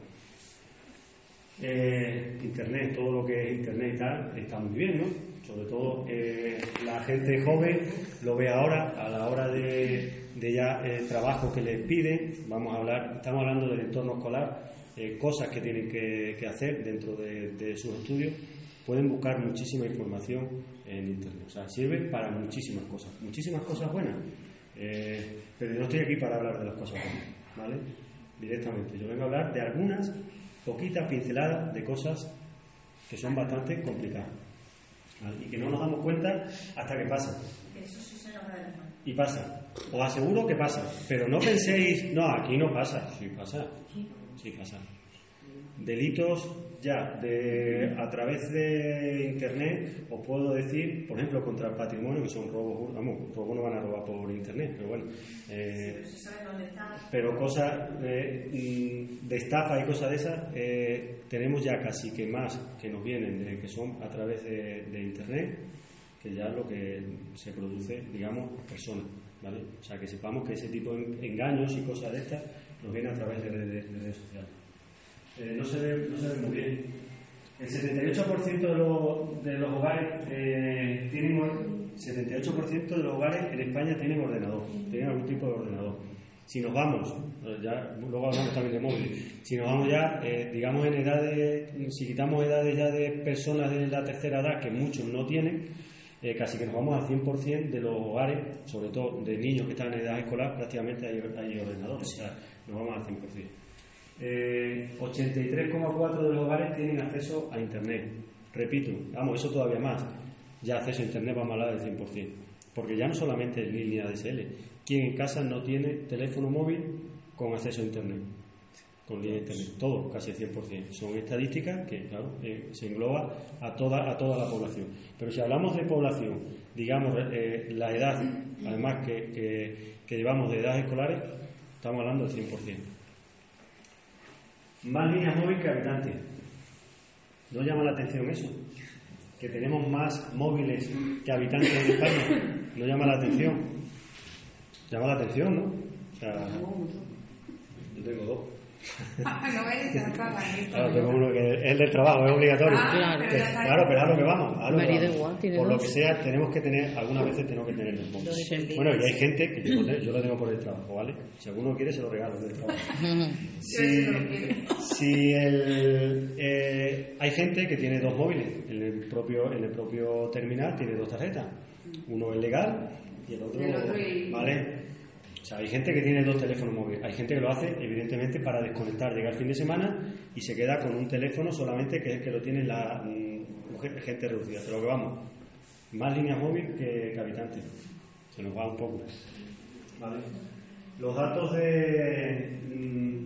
Speaker 1: Eh, internet, todo lo que es Internet y tal, está muy bien, ¿no? Sobre todo eh, la gente joven lo ve ahora, a la hora de, ya el trabajo que les piden, vamos a hablar, estamos hablando del entorno escolar, eh, cosas que tienen que, hacer dentro de, de sus estudios pueden buscar muchísima información en Internet. O sea, sirve para muchísimas cosas, muchísimas cosas buenas. Pero yo no estoy aquí para hablar de las cosas buenas, ¿vale? Directamente. Yo vengo a hablar de algunas poquitas pinceladas de cosas que son bastante complicadas y que no nos damos cuenta hasta que.
Speaker 3: Eso sí se nos mano.
Speaker 1: Y pasa. Os aseguro que pasa. Pero no penséis, no, aquí no pasa. Sí pasa. Sí pasa. Delitos ya de, a través de internet os puedo decir, por ejemplo, contra el patrimonio, que son robos, vamos, robos no van a robar por internet, pero bueno. Eh,
Speaker 3: Pero
Speaker 1: cosas eh, mm, de estafa y cosas de esas, eh, tenemos ya casi que más que nos vienen de que son a través de, de internet que ya lo que se produce, digamos, personas, ¿vale? O sea, que sepamos que ese tipo de engaños y cosas de estas nos vienen a través de redes sociales. Eh, no, se ve, no se ve muy bien. El 78% de, los- de los hogares eh, tienen or- 78% de los hogares en España tienen ordenador, tienen algún tipo de ordenador. Si nos vamos, eh, ya, luego hablamos también de móviles, si nos vamos ya, eh, digamos en edades, si quitamos edades ya de personas de la tercera edad, que muchos no tienen, casi que nos vamos al 100% de los hogares, sobre todo de niños que están en edad escolar, prácticamente hay, hay ordenadores, o sea, nos vamos al 100%. Eh, 83,4 de los hogares tienen acceso a Internet. Repito, vamos, eso todavía más. Ya acceso a Internet vamos a hablar del 100%. Porque ya no solamente es línea DSL. Quien en casa no tiene teléfono móvil con acceso a Internet. Con línea de Internet. Todo, casi el 100%. Son estadísticas que, claro, eh, se engloba a toda, a toda la población. Pero si hablamos de población, digamos, eh, la edad, además que, que, que llevamos de edades escolares, estamos hablando del 100%. Más líneas móviles que habitantes. ¿No llama la atención eso? Que tenemos más móviles que habitantes en España. ¿No llama la atención? Llama la atención, ¿no? O sea, yo tengo dos.
Speaker 2: no eres de
Speaker 1: Claro, tengo uno que es el del trabajo, es obligatorio.
Speaker 2: Ah,
Speaker 1: Que- claro, pero a lo que vamos. a lo que
Speaker 7: Marido
Speaker 1: vamos.
Speaker 7: igual, tiene
Speaker 1: Por lo que sea, tenemos que tener, algunas veces tenemos que tener el móvil.
Speaker 7: Siempre.
Speaker 1: Bueno, y hay gente que yo, lo tengo- yo lo tengo por el trabajo, ¿vale? Si alguno quiere, se lo regalo del trabajo. Si, si el, eh, hay gente que tiene dos móviles en el propio en el propio terminal tiene dos tarjetas uno es legal y el otro,
Speaker 2: Y el otro y-
Speaker 1: vale o sea hay gente que tiene dos teléfonos móviles hay gente que lo hace evidentemente para desconectar llega el fin de semana y se queda con un teléfono solamente que es el que lo tiene la mm, ge- gente reducida pero que vamos más líneas móviles que, que habitantes se nos va un poco vale los datos de mm,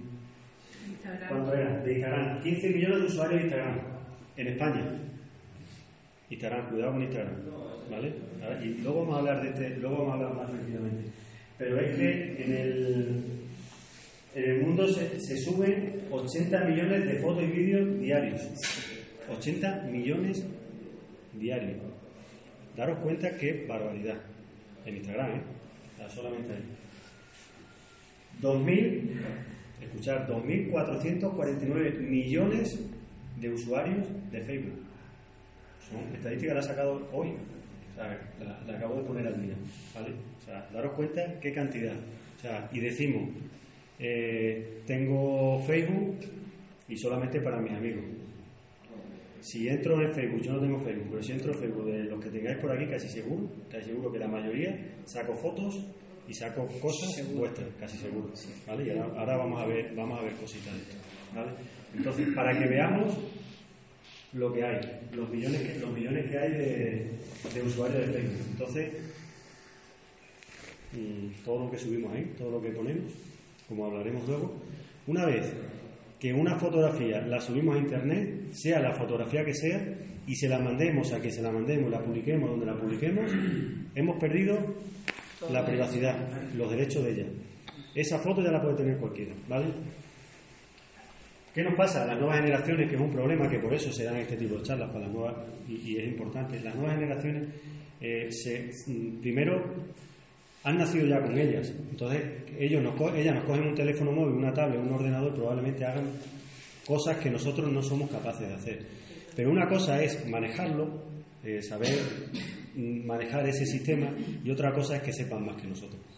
Speaker 1: ¿Cuánto era? De Instagram. 15 millones de usuarios de Instagram en España. Instagram, cuidado con Instagram. ¿Vale? Y luego vamos a hablar de este, luego vamos a hablar más tranquilamente. Pero es que en el, en el mundo se, suben 80 millones de fotos y vídeos diarios. 80 millones diarios. Daros cuenta qué barbaridad. En Instagram, ¿eh? Sea, solamente ahí. 2.000, escuchar, 2.449 millones de usuarios de Facebook. Son estadísticas las he sacado hoy. La, la acabo de poner al día. ¿Vale? O sea, daros cuenta qué cantidad. O sea, y decimos, eh, tengo Facebook y solamente para mis amigos. si entro en Facebook, yo no tengo Facebook, pero si entro en Facebook de los que tengáis por aquí, casi seguro, casi seguro que la mayoría saco fotos y saco cosas vuestras, casi seguro. ¿vale? Y ahora, ahora vamos a ver, vamos a ver cositas de esto. ¿vale? Entonces, para que veamos lo que hay, los millones que, los millones que hay de, de usuarios de Facebook. Entonces, mm, todo lo que subimos ahí, todo lo que ponemos, como hablaremos luego, una vez que una fotografía la subimos a internet, sea la fotografía que sea, y se la mandemos a que se la mandemos, la publiquemos donde la publiquemos, hemos perdido la privacidad, los derechos de ella. Esa foto ya la puede tener cualquiera, ¿vale? ¿Qué nos pasa las nuevas generaciones? Que es un problema que por eso se dan este tipo de charlas para las nuevas, y, y es importante. Las nuevas generaciones, eh, mm, primero, han nacido ya con ellas. Entonces, ellos nos, ellas nos cogen un teléfono móvil, una tablet, un ordenador, probablemente hagan cosas que nosotros no somos capaces de hacer. Pero una cosa es manejarlo, eh, saber mm, manejar ese sistema, y otra cosa es que sepan más que nosotros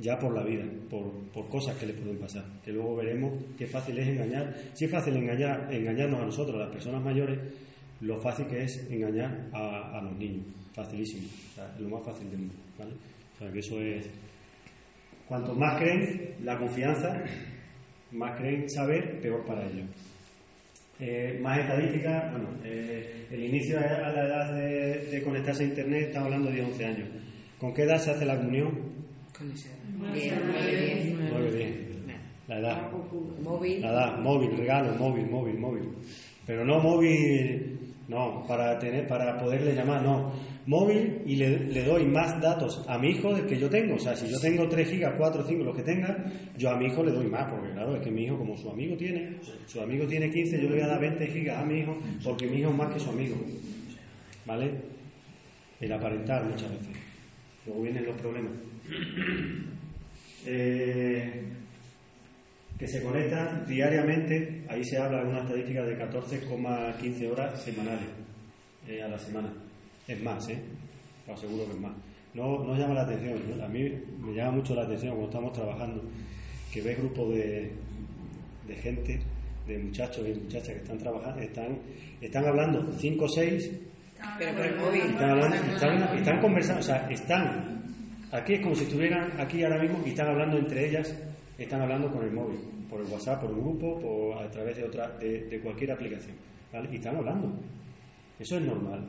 Speaker 1: ya por la vida, por, cosas que le pueden pasar. Que luego veremos qué fácil es engañar. Si es fácil engañar, engañarnos a nosotros, a las personas mayores, lo fácil que es engañar a, los niños. Facilísimo. O sea, lo más fácil del mundo. ¿vale? O sea, que eso es. Cuanto más creen la confianza, más creen saber, peor para ellos. Eh, más estadísticas, bueno, eh, el inicio a la edad de, conectarse a Internet, estamos hablando de 11 años. ¿Con qué edad se hace la comunión?
Speaker 4: Con esa- Bien, bien.
Speaker 1: 9, 10. La edad.
Speaker 4: Móvil.
Speaker 1: La edad, móvil, regalo, móvil, móvil, móvil. Pero no móvil, no, para tener, para poderle llamar, no. Móvil y le, le doy más datos a mi hijo del que yo tengo. O sea, si yo tengo 3 gigas, 4, 5, los que tenga, yo a mi hijo le doy más, porque claro, es que mi hijo, como su amigo tiene, su amigo tiene 15, yo le voy a dar 20 gigas a mi hijo, porque mi hijo es más que su amigo. ¿Vale? El aparentar muchas veces. Luego vienen los problemas. Eh, que se conectan diariamente, ahí se habla de una estadística de 14,15 horas semanales eh, a la semana. Es más, ¿eh? Os aseguro que es más. No, no llama la atención, ¿no? a mí me llama mucho la atención cuando estamos trabajando, que ves grupos de, de gente, de muchachos y muchachas que están trabajando, están, están hablando 5 o 6
Speaker 4: Pero con el móvil.
Speaker 1: están, hablando- están, están conversando, o sea, están, aquí es como si estuvieran aquí ahora mismo y están hablando entre ellas, están hablando con el móvil, por el WhatsApp, por un grupo, por, a través de, otra, de, de cualquier aplicación, ¿vale? Y están hablando. Eso es normal.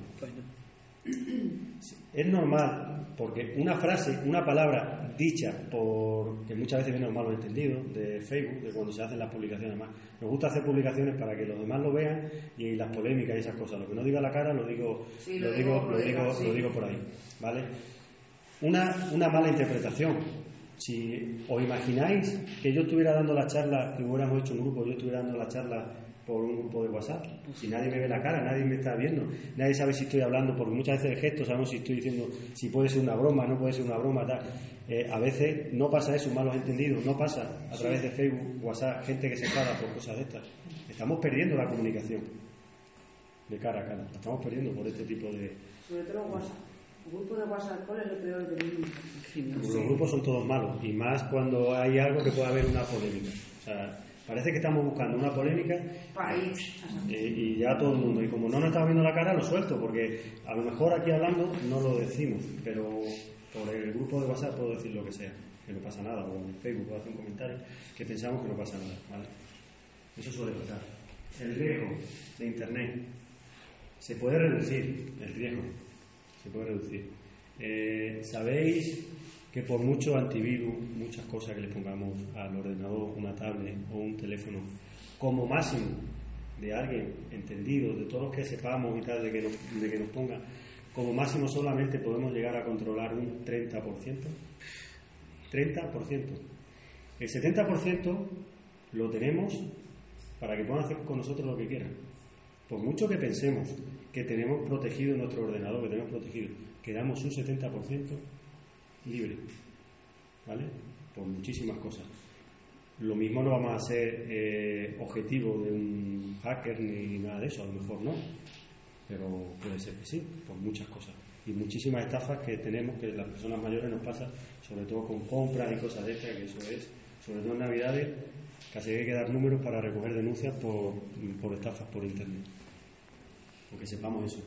Speaker 1: Es normal porque una frase, una palabra dicha por, que muchas veces viene los malos entendidos de Facebook, de cuando se hacen las publicaciones más. Nos gusta hacer publicaciones para que los demás lo vean y las polémicas y esas cosas. Lo que no diga la cara lo digo,
Speaker 6: Sí,
Speaker 1: lo
Speaker 6: lo
Speaker 1: digo,
Speaker 6: digo,
Speaker 1: lo digo,
Speaker 6: digo, sí.
Speaker 1: lo digo por ahí, ¿vale? Una, una mala interpretación. Si os imagináis que yo estuviera dando la charla, que hubiéramos hecho un grupo, yo estuviera dando la charla por un grupo de WhatsApp, si nadie me ve la cara, nadie me está viendo, nadie sabe si estoy hablando, porque muchas veces el gesto sabemos si estoy diciendo si puede ser una broma, no puede ser una broma, tal. Eh, a veces no pasa eso, malos entendidos, no pasa a través de Facebook, WhatsApp, gente que se enfada por cosas de estas. Estamos perdiendo la comunicación de cara a cara, la estamos perdiendo por este tipo de,
Speaker 6: Sobre todo WhatsApp. El grupo de WhatsApp, ¿cuál es lo peor del mundo?
Speaker 1: Los grupos son todos malos y más cuando hay algo que pueda haber una polémica. O sea, parece que estamos buscando una polémica eh, y ya todo el mundo. Y como no nos estamos viendo la cara, lo suelto porque a lo mejor aquí hablando no lo decimos, pero por el grupo de WhatsApp puedo decir lo que sea, que no pasa nada, o en Facebook puedo hacer un comentario que pensamos que no pasa nada. ¿vale? Eso suele pasar. El riesgo de Internet se puede reducir, el riesgo se puede reducir. Eh, Sabéis que por mucho antivirus, muchas cosas que le pongamos al ordenador, una tablet o un teléfono, como máximo de alguien entendido, de todos los que sepamos y tal, de que nos, de que nos ponga, como máximo solamente podemos llegar a controlar un 30%. 30%. El 70% lo tenemos para que puedan hacer con nosotros lo que quieran. Por mucho que pensemos que tenemos protegido nuestro ordenador, que tenemos protegido, quedamos un 70% libre, ¿vale? Por muchísimas cosas. Lo mismo no vamos a ser eh, objetivo de un hacker ni nada de eso, a lo mejor no, pero puede ser que sí, por muchas cosas. Y muchísimas estafas que tenemos que las personas mayores nos pasa, sobre todo con compras y cosas de estas, que eso es, sobre todo en Navidades, casi hay que dar números para recoger denuncias por, por estafas por internet. O que sepamos eso.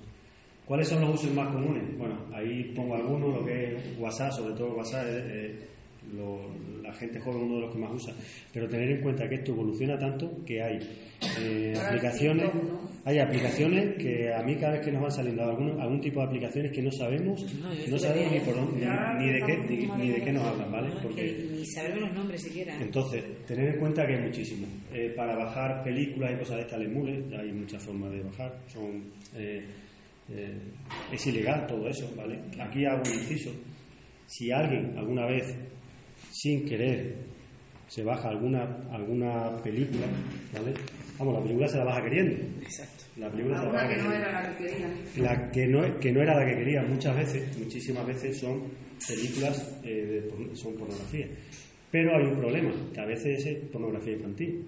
Speaker 1: ¿Cuáles son los usos más comunes? Bueno, ahí pongo algunos, lo que es WhatsApp, sobre todo WhatsApp, es, eh, lo- la gente joven uno de los que más usa. Pero tener en cuenta que esto evoluciona tanto que hay eh, aplicaciones, hay aplicaciones que a mí cada vez que nos van saliendo algún, algún tipo de aplicaciones que no sabemos,
Speaker 4: No,
Speaker 1: sabemos ni,
Speaker 4: de-
Speaker 1: por dónde- ni, ni de qué, ni, ni de qué nos hablan, ¿vale? Porque
Speaker 4: que ni saberme los nombres siquiera.
Speaker 1: entonces, tener en cuenta que hay muchísimo. Eh, para bajar películas y cosas de estas, emules, hay muchas formas de bajar. Son, eh, eh, es ilegal todo eso, ¿vale? Aquí hago un inciso. Si alguien alguna vez, sin querer, se baja alguna, alguna película, ¿vale? Vamos, la película se la baja queriendo.
Speaker 4: Exacto.
Speaker 1: La película se la baja
Speaker 6: que no
Speaker 1: queriendo.
Speaker 6: era la que quería.
Speaker 1: La que no, que no era la que quería muchas veces, muchísimas veces son películas, eh, de son pornografía. Pero hay un problema, que a veces es pornografía infantil.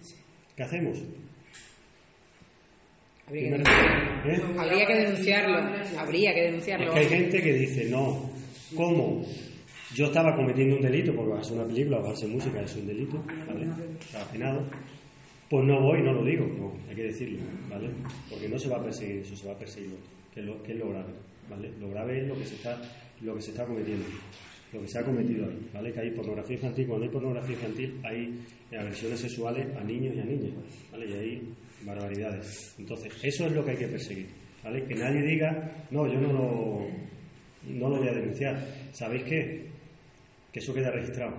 Speaker 1: ¿Qué hacemos?
Speaker 4: Habría que,
Speaker 1: ¿Eh?
Speaker 4: habría que denunciarlo. Habría que
Speaker 1: Es
Speaker 4: denunciarlo.
Speaker 1: que hay gente que dice, no, ¿cómo? Yo estaba cometiendo un delito por bajarse una película o bajarse música, es un delito, ¿vale? Estaba penado. Pues no voy, no lo digo, no, hay que decirlo, ¿vale? Porque no se va a perseguir eso, se va a perseguir otro, que es lo, que es lo grave, ¿vale? Lo grave es lo que se está, lo que se está cometiendo, lo que se ha cometido ahí, ¿vale? Que hay pornografía infantil, cuando hay pornografía infantil hay agresiones sexuales a niños y a niñas, ¿vale? Y hay barbaridades. Entonces, eso es lo que hay que perseguir, ¿vale? Que nadie diga, no, yo no lo, no lo voy a denunciar. ¿Sabéis qué? Que eso queda registrado.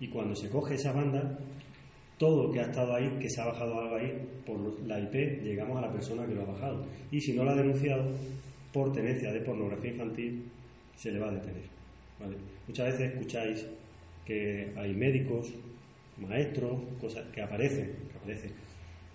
Speaker 1: Y cuando se coge esa banda, todo lo que ha estado ahí, que se ha bajado algo ahí, por la IP, llegamos a la persona que lo ha bajado. Y si no lo ha denunciado, por tenencia de pornografía infantil, se le va a detener. Muchas veces escucháis que hay médicos, maestros, cosas que aparecen, que aparecen.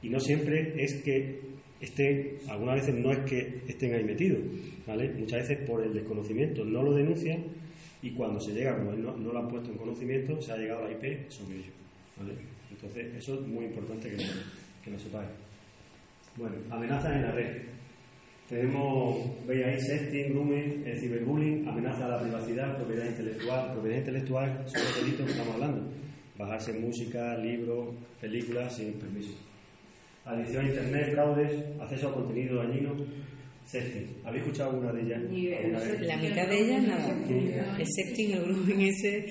Speaker 1: Y no siempre es que estén, algunas veces no es que estén ahí metidos, ¿vale? Muchas veces por el desconocimiento no lo denuncian y cuando se llega, como no, lo han puesto en conocimiento, se ha llegado a la IP sobre ello, ¿vale? Entonces, eso es muy importante que que lo sepáis. Bueno, amenazas en la red. Tenemos, veis ahí, sexting, grooming, el ciberbullying, amenaza a la privacidad, propiedad intelectual. Propiedad intelectual son los delitos que estamos hablando. Bajarse música, libros, películas sin permiso. Adicción a internet, fraudes, acceso a contenido dañino, sexting. ¿Habéis escuchado alguna de ellas? Alguna vez?
Speaker 4: La mitad de ellas nada. El sexting, el grooming ese.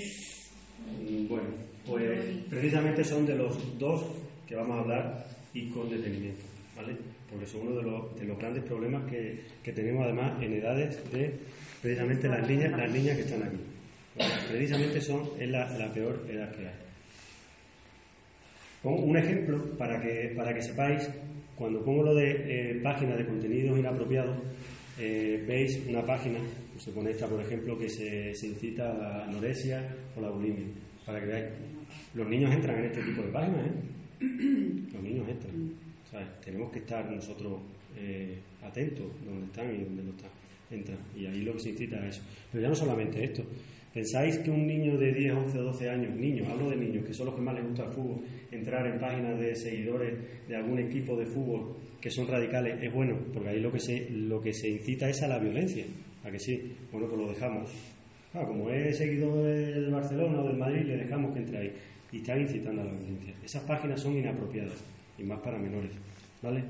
Speaker 1: Mm, Bueno, pues precisamente son de los dos que vamos a hablar y con detenimiento, ¿vale? Porque son uno de los, de los grandes problemas que, que tenemos además en edades de precisamente las niñas, las niñas que están aquí. Precisamente son, es la, la peor edad que hay. Pongo un ejemplo para que, para que sepáis, cuando pongo lo de eh, páginas de contenidos inapropiados, eh, veis una página, se pone esta por ejemplo, que se, se incita a la anorexia o la bulimia, para que veáis. Los niños entran en este tipo de páginas, ¿eh? Los niños entran. ¿sabes? Tenemos que estar nosotros eh, atentos donde están y donde no están. Entran. Y ahí lo que se incita es eso. Pero ya no solamente esto. ¿Pensáis que un niño de 10, 11 o 12 años, niños, hablo de niños, que son los que más les gusta el fútbol, entrar en páginas de seguidores de algún equipo de fútbol que son radicales es bueno? Porque ahí lo que se, lo que se incita es a la violencia. ¿A que sí? Bueno, pues lo dejamos. Ah, como es seguidor del Barcelona o del Madrid, le dejamos que entre ahí. Y están incitando a la violencia. Esas páginas son inapropiadas y más para menores. ¿Vale?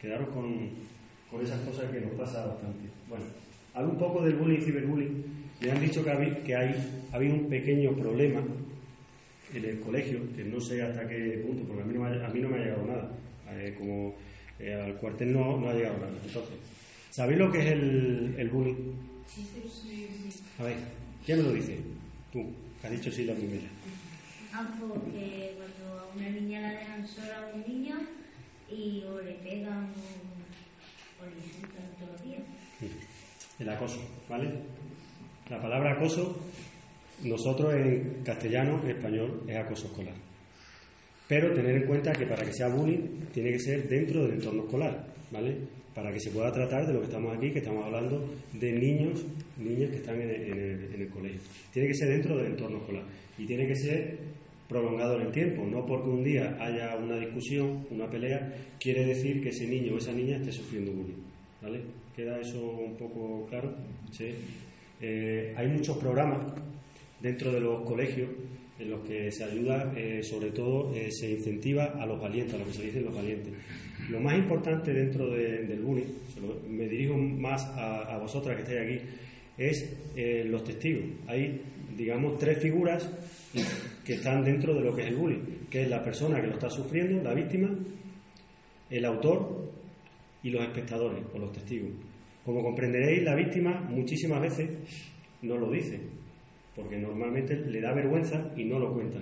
Speaker 1: Quedaros con, con esas cosas que nos pasa bastante. Bueno, hablo un poco del bullying y ciberbullying. Me han dicho que, habí- que hay, ha habido un pequeño problema en el colegio, que no sé hasta qué punto, porque a mí no me ha, a mí no me ha llegado nada. Eh, como eh, al cuartel no, no ha llegado nada. Entonces, ¿sabéis lo que es el, el bullying? A ver, ¿quién me lo dice? Tú, que has dicho sí la primera.
Speaker 7: Ah, porque cuando a una niña la dejan sola a un niño y o le pegan o, o le insultan todos los días.
Speaker 1: El acoso, ¿vale? La palabra acoso, nosotros en castellano, en español, es acoso escolar. Pero tener en cuenta que para que sea bullying tiene que ser dentro del entorno escolar, ¿vale? Para que se pueda tratar de lo que estamos aquí, que estamos hablando de niños, niñas que están en el, en el- colegio. Tiene que ser dentro del entorno escolar y tiene que ser prolongado en el tiempo, no porque un día haya una discusión, una pelea, quiere decir que ese niño o esa niña esté sufriendo bullying, ¿vale? ¿Queda eso un poco claro? Sí. Eh, hay muchos programas dentro de los colegios en los que se ayuda, eh, sobre todo, eh, se incentiva a los valientes, a lo que se dice los valientes. Lo más importante dentro de- del lo- me dirijo más a, vosotras que estáis aquí, es los testigos. Hay, digamos, tres figuras que están dentro de lo que es el bullying, que es la persona que lo está sufriendo, la víctima, el autor y los espectadores o los testigos. Como comprenderéis, la víctima muchísimas veces no lo dice, porque normalmente le da vergüenza y no lo cuenta.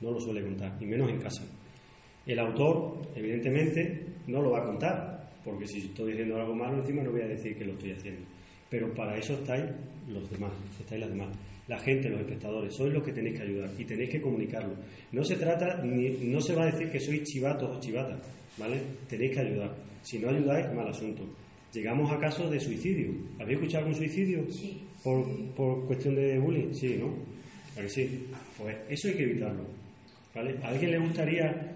Speaker 1: No lo suele contar, y menos en casa. El autor, evidentemente, no lo va a contar, porque si estoy diciendo algo malo encima no voy a decir que lo estoy haciendo. Pero para eso estáis los demás, estáis las demás. La gente, los espectadores, sois los que tenéis que ayudar y tenéis que comunicarlo. No se trata, ni, no se va a decir que sois chivatos o chivatas, ¿vale? Tenéis que ayudar. Si no ayudáis, mal asunto. Llegamos a casos de suicidio. ¿Habéis escuchado algún suicidio?
Speaker 7: Sí.
Speaker 1: Por, por cuestión de bullying, sí, ¿no? ¿A que sí? Pues eso hay que evitarlo. ¿Vale? ¿A alguien le gustaría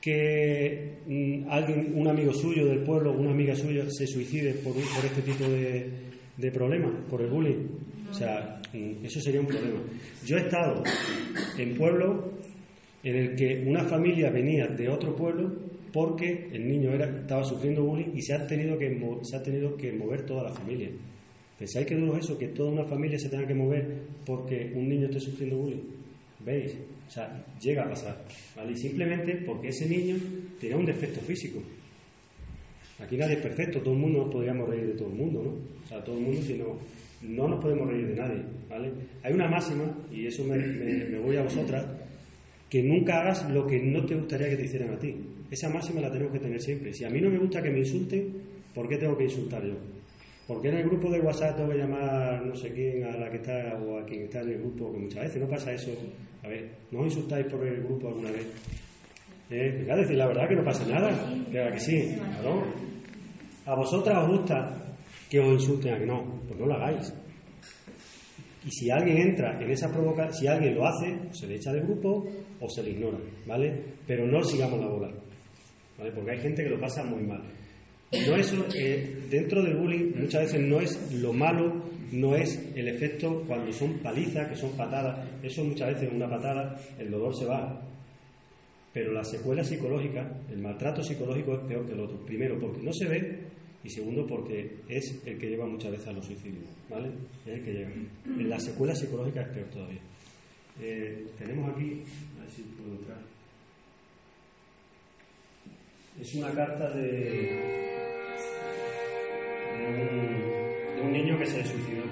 Speaker 1: que mm, alguien, un amigo suyo del pueblo, una amiga suya, se suicide por, por este tipo de, de problemas, por el bullying? O sea, mm, eso sería un problema. Yo he estado en pueblos en el que una familia venía de otro pueblo porque el niño era, estaba sufriendo bullying y se ha tenido que, se ha tenido que mover toda la familia. ¿Pensáis que duro es eso? Que toda una familia se tenga que mover porque un niño esté sufriendo bullying. ¿Veis? O sea, llega a pasar. ¿vale? Simplemente porque ese niño tenía un defecto físico. Aquí nadie es perfecto, todo el mundo nos podríamos reír de todo el mundo, ¿no? O sea, todo el mundo, si no, no nos podemos reír de nadie, ¿vale? Hay una máxima, y eso me- me voy a vosotras, que nunca hagas lo que no te gustaría que te hicieran a ti. Esa máxima la tenemos que tener siempre. Si a mí no me gusta que me insulten, ¿por qué tengo que insultar yo? ¿Por qué en el grupo de WhatsApp tengo que llamar no sé quién a la que está o a quien está en el grupo? Que muchas veces no pasa eso. A ver, ¿no os insultáis por el grupo alguna vez? Eh, venga, decir la verdad que no pasa nada. Claro que sí, claro. ¿A vosotras os gusta que os insulten a que no? Pues no lo hagáis. Y si alguien entra en esa provocación, si alguien lo hace, se le echa del grupo o se le ignora, ¿vale? Pero no sigamos la bola, Porque hay gente que lo pasa muy mal. No eh, dentro del bullying muchas veces no es lo malo, no es el efecto cuando son palizas, que son patadas, eso muchas veces una patada, el dolor se va. Pero la secuela psicológica, el maltrato psicológico es peor que el otro. Primero, porque no se ve y segundo, porque es el que lleva muchas veces a los suicidios, ¿vale? Es el que lleva. En la secuela psicológica es peor todavía. Eh, tenemos aquí, a ver si puedo entrar. Es una carta de, de, un, un niño que se suicidó.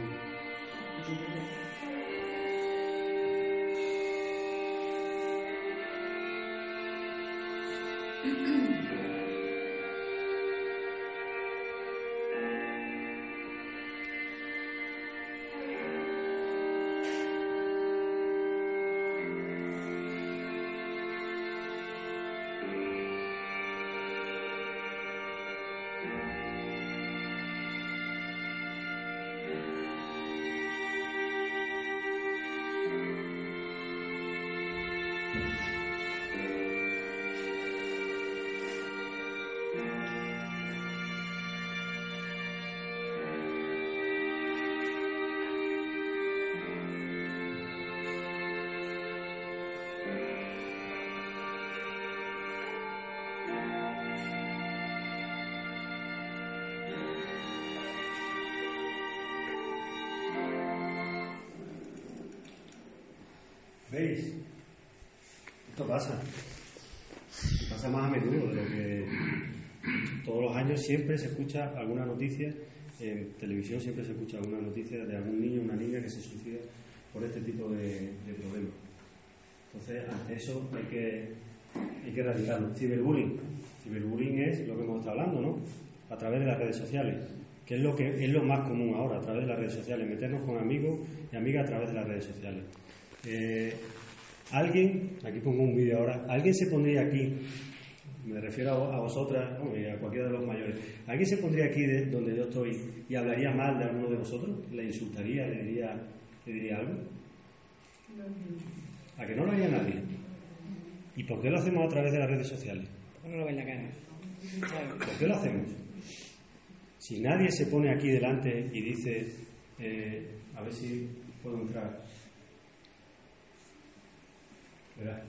Speaker 1: Esto pasa. Pasa más a menudo de lo que todos los años siempre se escucha alguna noticia, en televisión siempre se escucha alguna noticia de algún niño o una niña que se suicida por este tipo de, problemas. Entonces, eso hay que, hay que erradicarlo. Ciberbullying. Ciberbullying es lo que hemos estado hablando, ¿no? A través de las redes sociales, que es lo, que es lo más común ahora, a través de las redes sociales, meternos con amigos y amigas a través de las redes sociales. Eh, alguien, aquí pongo un vídeo ahora, alguien se pondría aquí, me refiero a, a vosotras bueno, y a cualquiera de los mayores, alguien se pondría aquí de donde yo estoy y hablaría mal de alguno de vosotros, le insultaría, le diría, le diría algo. ¿A que no lo haría nadie? ¿Y por qué lo hacemos a través de las redes sociales?
Speaker 4: No lo ven la cara. Claro.
Speaker 1: ¿Por qué lo hacemos? Si nadie se pone aquí delante y dice, eh, a ver si puedo entrar. Verás.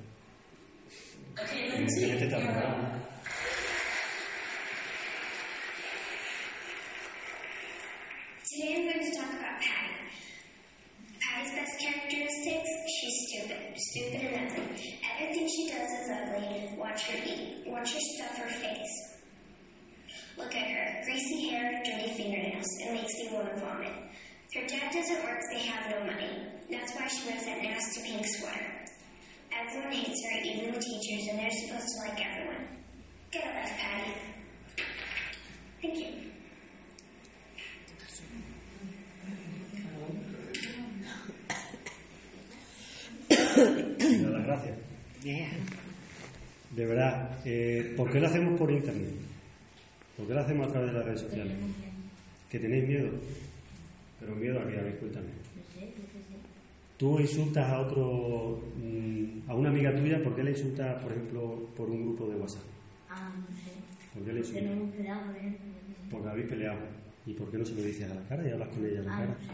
Speaker 1: Eh, este está preparado.
Speaker 8: Today I'm going to talk about Patty. Patty's best characteristics, she's stupid. Stupid and ugly. Everything she does is ugly. Watch her eat. Watch her stuff her face. Look at her. Greasy hair, dirty fingernails. It makes me want to vomit. Her dad doesn't work, they have no money. That's why she wears that nasty pink sweater. Everyone hates her, even the teachers, and they're supposed to like everyone. Get a life, Patty. Thank you.
Speaker 1: Las gracias.
Speaker 4: Yeah.
Speaker 1: De verdad, eh, ¿por qué lo hacemos por internet? ¿Por qué lo hacemos a través de las redes sociales? ¿Que tenéis miedo? Pero miedo a a ver, cuéntame. Tú insultas a otro, mm, a una amiga tuya, ¿por qué le insultas, por ejemplo, por un grupo de WhatsApp?
Speaker 7: Ah, no sé.
Speaker 1: ¿Por qué le
Speaker 7: Porque
Speaker 1: insultas?
Speaker 7: no hemos por ejemplo.
Speaker 1: Porque habéis peleado. ¿Y por qué no se lo dices a la cara y hablas con ella a la
Speaker 7: Ah,
Speaker 1: cara?
Speaker 7: no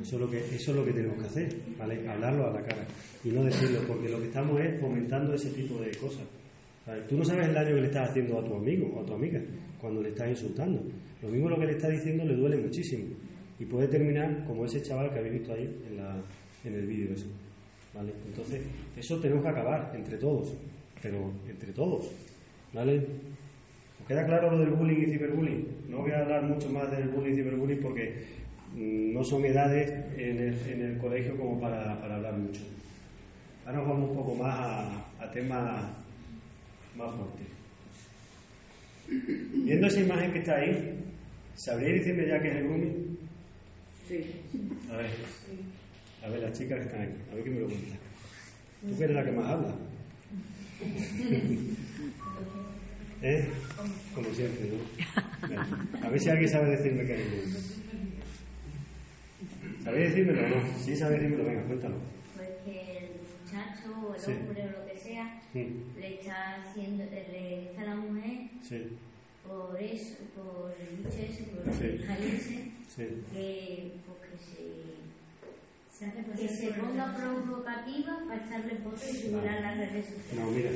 Speaker 7: sé.
Speaker 1: Eso es, lo que, eso es lo que tenemos que hacer, ¿vale? Hablarlo a la cara y no decirlo, porque lo que estamos es fomentando ese tipo de cosas. ¿sabes? Tú no sabes el daño que le estás haciendo a tu amigo o a tu amiga cuando le estás insultando. Lo mismo lo que le estás diciendo le duele muchísimo y puede terminar como ese chaval que habéis visto ahí en, el vídeo. ¿vale? Entonces, eso tenemos que acabar entre todos, pero entre todos. ¿vale? ¿Os queda claro lo del bullying y ciberbullying? No voy a hablar mucho más del bullying y ciberbullying porque mm, no son edades en el, colegio como para, hablar mucho. Ahora nos vamos un poco más a, a temas más fuertes. Viendo esa imagen que está ahí, ¿sabríais decirme ya qué es el grooming?
Speaker 6: Sí.
Speaker 1: A ver, a ver, las chicas que están aquí, a ver qué me lo cuentan. Tú que eres la que más habla. ¿Eh? Como siempre, ¿no? A ver si alguien sabe decirme qué es. ¿Sabéis decírmelo o no? Sí, sabéis decírmelo, venga, cuéntalo.
Speaker 7: Pues que el muchacho o el
Speaker 1: Sí.
Speaker 7: hombre o lo que sea le está haciendo, le a la mujer
Speaker 1: Sí,
Speaker 7: por eso, por el bicho ese, por el
Speaker 1: sí.
Speaker 7: que, pues que se,
Speaker 3: Se hace pasar
Speaker 7: que se
Speaker 3: por el
Speaker 7: ponga
Speaker 3: teléfono.
Speaker 7: provocativa para echarle fotos y subirla a las redes sociales.
Speaker 1: No, mira.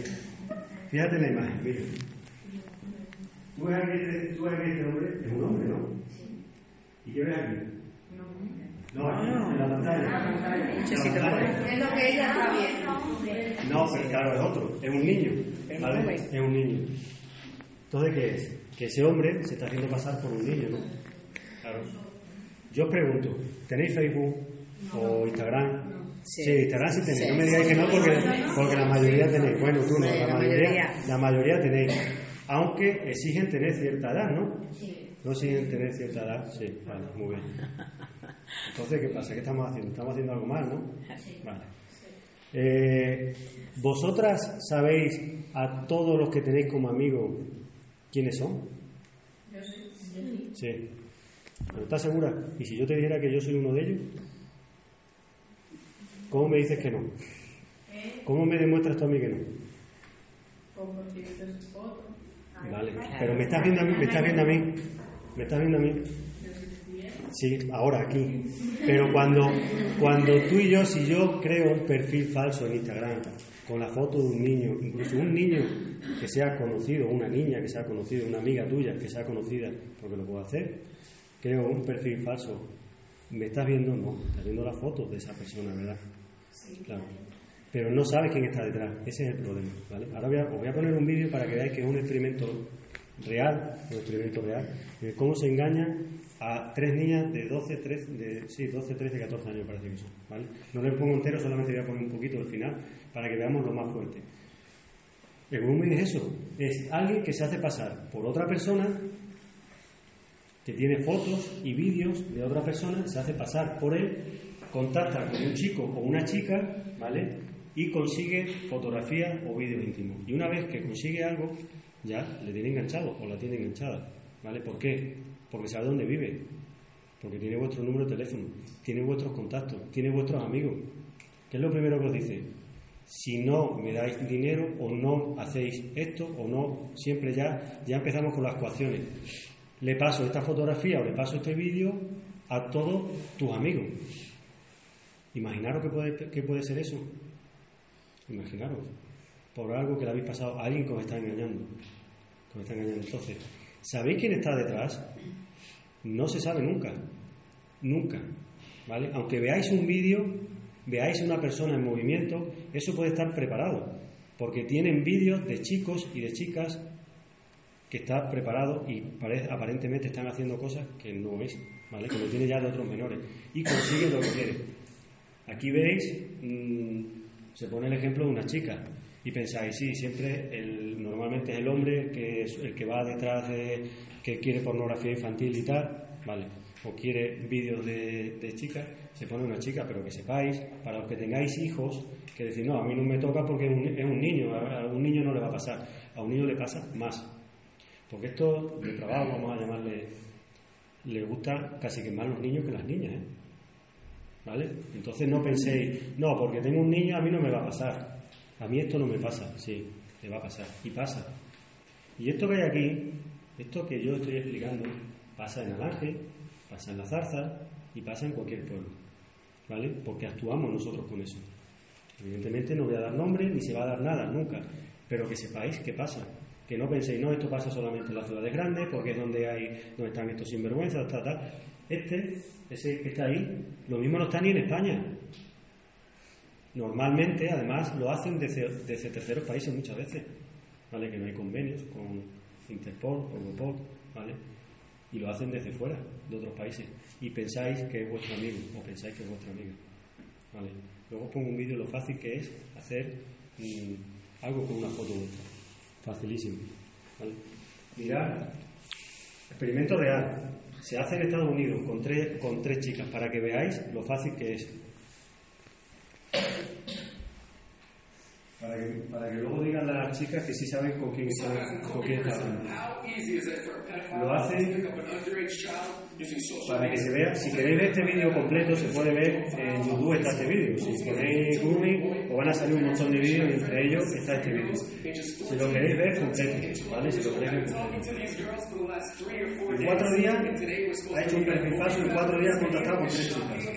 Speaker 1: Fíjate en la imagen, mira. Tú ves aquí, este- tú ves aquí este hombre, es un hombre, ¿no? ¿Y qué ves aquí? No, aquí, en la pantalla.
Speaker 4: Muchísimo.
Speaker 1: En la pantalla.
Speaker 2: Es lo que ella está viendo.
Speaker 1: No, pero claro, es otro, es un niño.
Speaker 4: Es un
Speaker 1: ¿vale? Es un niño. Entonces, ¿qué es? Que ese hombre se está haciendo pasar por un niño, ¿no? Claro. Yo os pregunto, ¿tenéis Facebook o Instagram?
Speaker 4: Sí.
Speaker 1: Sí, Instagram sí tenéis.
Speaker 4: Sí.
Speaker 1: No me digáis que no porque, porque la mayoría tenéis. Bueno, tú no,
Speaker 4: Sí,
Speaker 1: la mayoría, la mayoría tenéis. Aunque exigen tener cierta edad, ¿no?
Speaker 7: Sí.
Speaker 1: ¿No exigen tener cierta edad? Sí, vale, muy bien. Entonces, ¿qué pasa? ¿Qué estamos haciendo? Estamos haciendo algo mal, ¿no? Vale. Eh, ¿Vosotras sabéis a todos los que tenéis como amigos quiénes son? Sí. ¿Pero estás segura? ¿Y si yo te dijera que yo soy uno de ellos? ¿Cómo me dices que no? ¿Cómo me demuestras tú a mí que no?
Speaker 2: Foto.
Speaker 1: Vale, pero me estás viendo a mí, me estás viendo a mí, me estás viendo a mí. Sí, ahora aquí. Pero cuando, cuando tú y yo, si yo creo un perfil falso en Instagram con la foto de un niño, incluso un niño que sea conocido, una niña que sea conocida, una amiga tuya que sea conocida, porque lo puedo hacer, creo un perfil falso, ¿me estás viendo? No, estás viendo la foto de esa persona, ¿verdad? Claro. Pero no sabes quién está detrás, ese es el problema, ¿vale? Ahora voy a, os voy a poner un vídeo para que veáis que es un experimento real, un experimento real, de cómo se engaña a tres niñas de 12, 13, de, sí, 12, 13, 14 años parece que son, ¿vale? No les pongo entero, solamente voy a poner un poquito al final para que veamos lo más fuerte. El grooming es eso, es alguien que se hace pasar por otra persona que tiene fotos y vídeos de otra persona, se hace pasar por él, contacta con un chico o una chica, ¿vale? Y consigue fotografías o vídeos íntimos. Y una vez que consigue algo, ya le tiene enganchado o la tiene enganchada, ¿vale? ¿Por qué? Porque sabe dónde vive, porque tiene vuestro número de teléfono, tiene vuestros contactos, tiene vuestros amigos. ¿Qué es lo primero que os dice? Si no me dais dinero o no hacéis esto o no, siempre ya, ya empezamos con las ecuaciones le paso esta fotografía o le paso este vídeo a todos tus amigos. Imaginaros que puede, que puede ser eso. Imaginaros, por algo que le habéis pasado a alguien que os está engañando. Entonces, ¿sabéis quién está detrás? No se sabe nunca. Nunca. ¿Vale? Aunque veáis un vídeo, veáis una persona en movimiento, eso puede estar preparado. Porque tienen vídeos de chicos y de chicas que están preparados y pare- aparentemente están haciendo cosas que no es, ¿vale? Que lo tiene ya de otros menores. Y consiguen lo que quieren. Aquí veis, mm, se pone el ejemplo de una chica y pensáis, sí, siempre el, normalmente es el hombre que es el que va detrás de que quiere pornografía infantil y tal, vale, o quiere vídeos de, de chicas, se pone una chica, pero que sepáis, para los que tengáis hijos, que decir, no, a mí no me toca porque es un, niño, a un niño no le va a pasar, a un niño le pasa más, porque esto de trabajo, vamos a llamarle, le gusta casi que más los niños que las niñas, ¿eh? ¿Vale? Entonces no penséis, no, porque tengo un niño a mí no me va a pasar. A mí esto no me pasa, sí, te va a pasar. Y pasa. Y esto que hay aquí, esto que yo estoy explicando, pasa en Alange, pasa en la zarza y pasa en cualquier pueblo. ¿Vale? Porque actuamos nosotros con eso. Evidentemente no voy a dar nombre ni se va a dar nada, nunca. Pero que sepáis qué pasa. Que no penséis, no, esto pasa solamente en las ciudades grandes, porque es donde hay, donde están estos sinvergüenzas, tal, tal. Este, ese que está ahí, lo mismo no está ni en España. Normalmente, además, lo hacen desde, desde terceros países muchas veces, ¿vale? Que no hay convenios con Interpol, con Europol, ¿vale? Y lo hacen desde fuera, de otros países. Y pensáis que es vuestro amigo, o pensáis que es vuestra amiga, ¿vale? Luego os pongo un vídeo de lo fácil que es hacer mm, algo con una foto vuestra. Facilísimo, ¿vale? Mirad, experimento real. Se hace en Estados Unidos con tres, con tres chicas para que veáis lo fácil que es. Para que, para que luego digan las chicas que sí saben con quién están, con quién. Lo hacen para que se vea. Si queréis ver este vídeo completo, se puede ver en YouTube está este vídeo. Si ponéis grooming, os van a salir un montón de vídeos y entre ellos está este vídeo. Si lo queréis ver completo, ¿vale? Si lo queréis ver. En cuatro días ha hecho un perfil falso y en cuatro días ha contactado con tres chicas.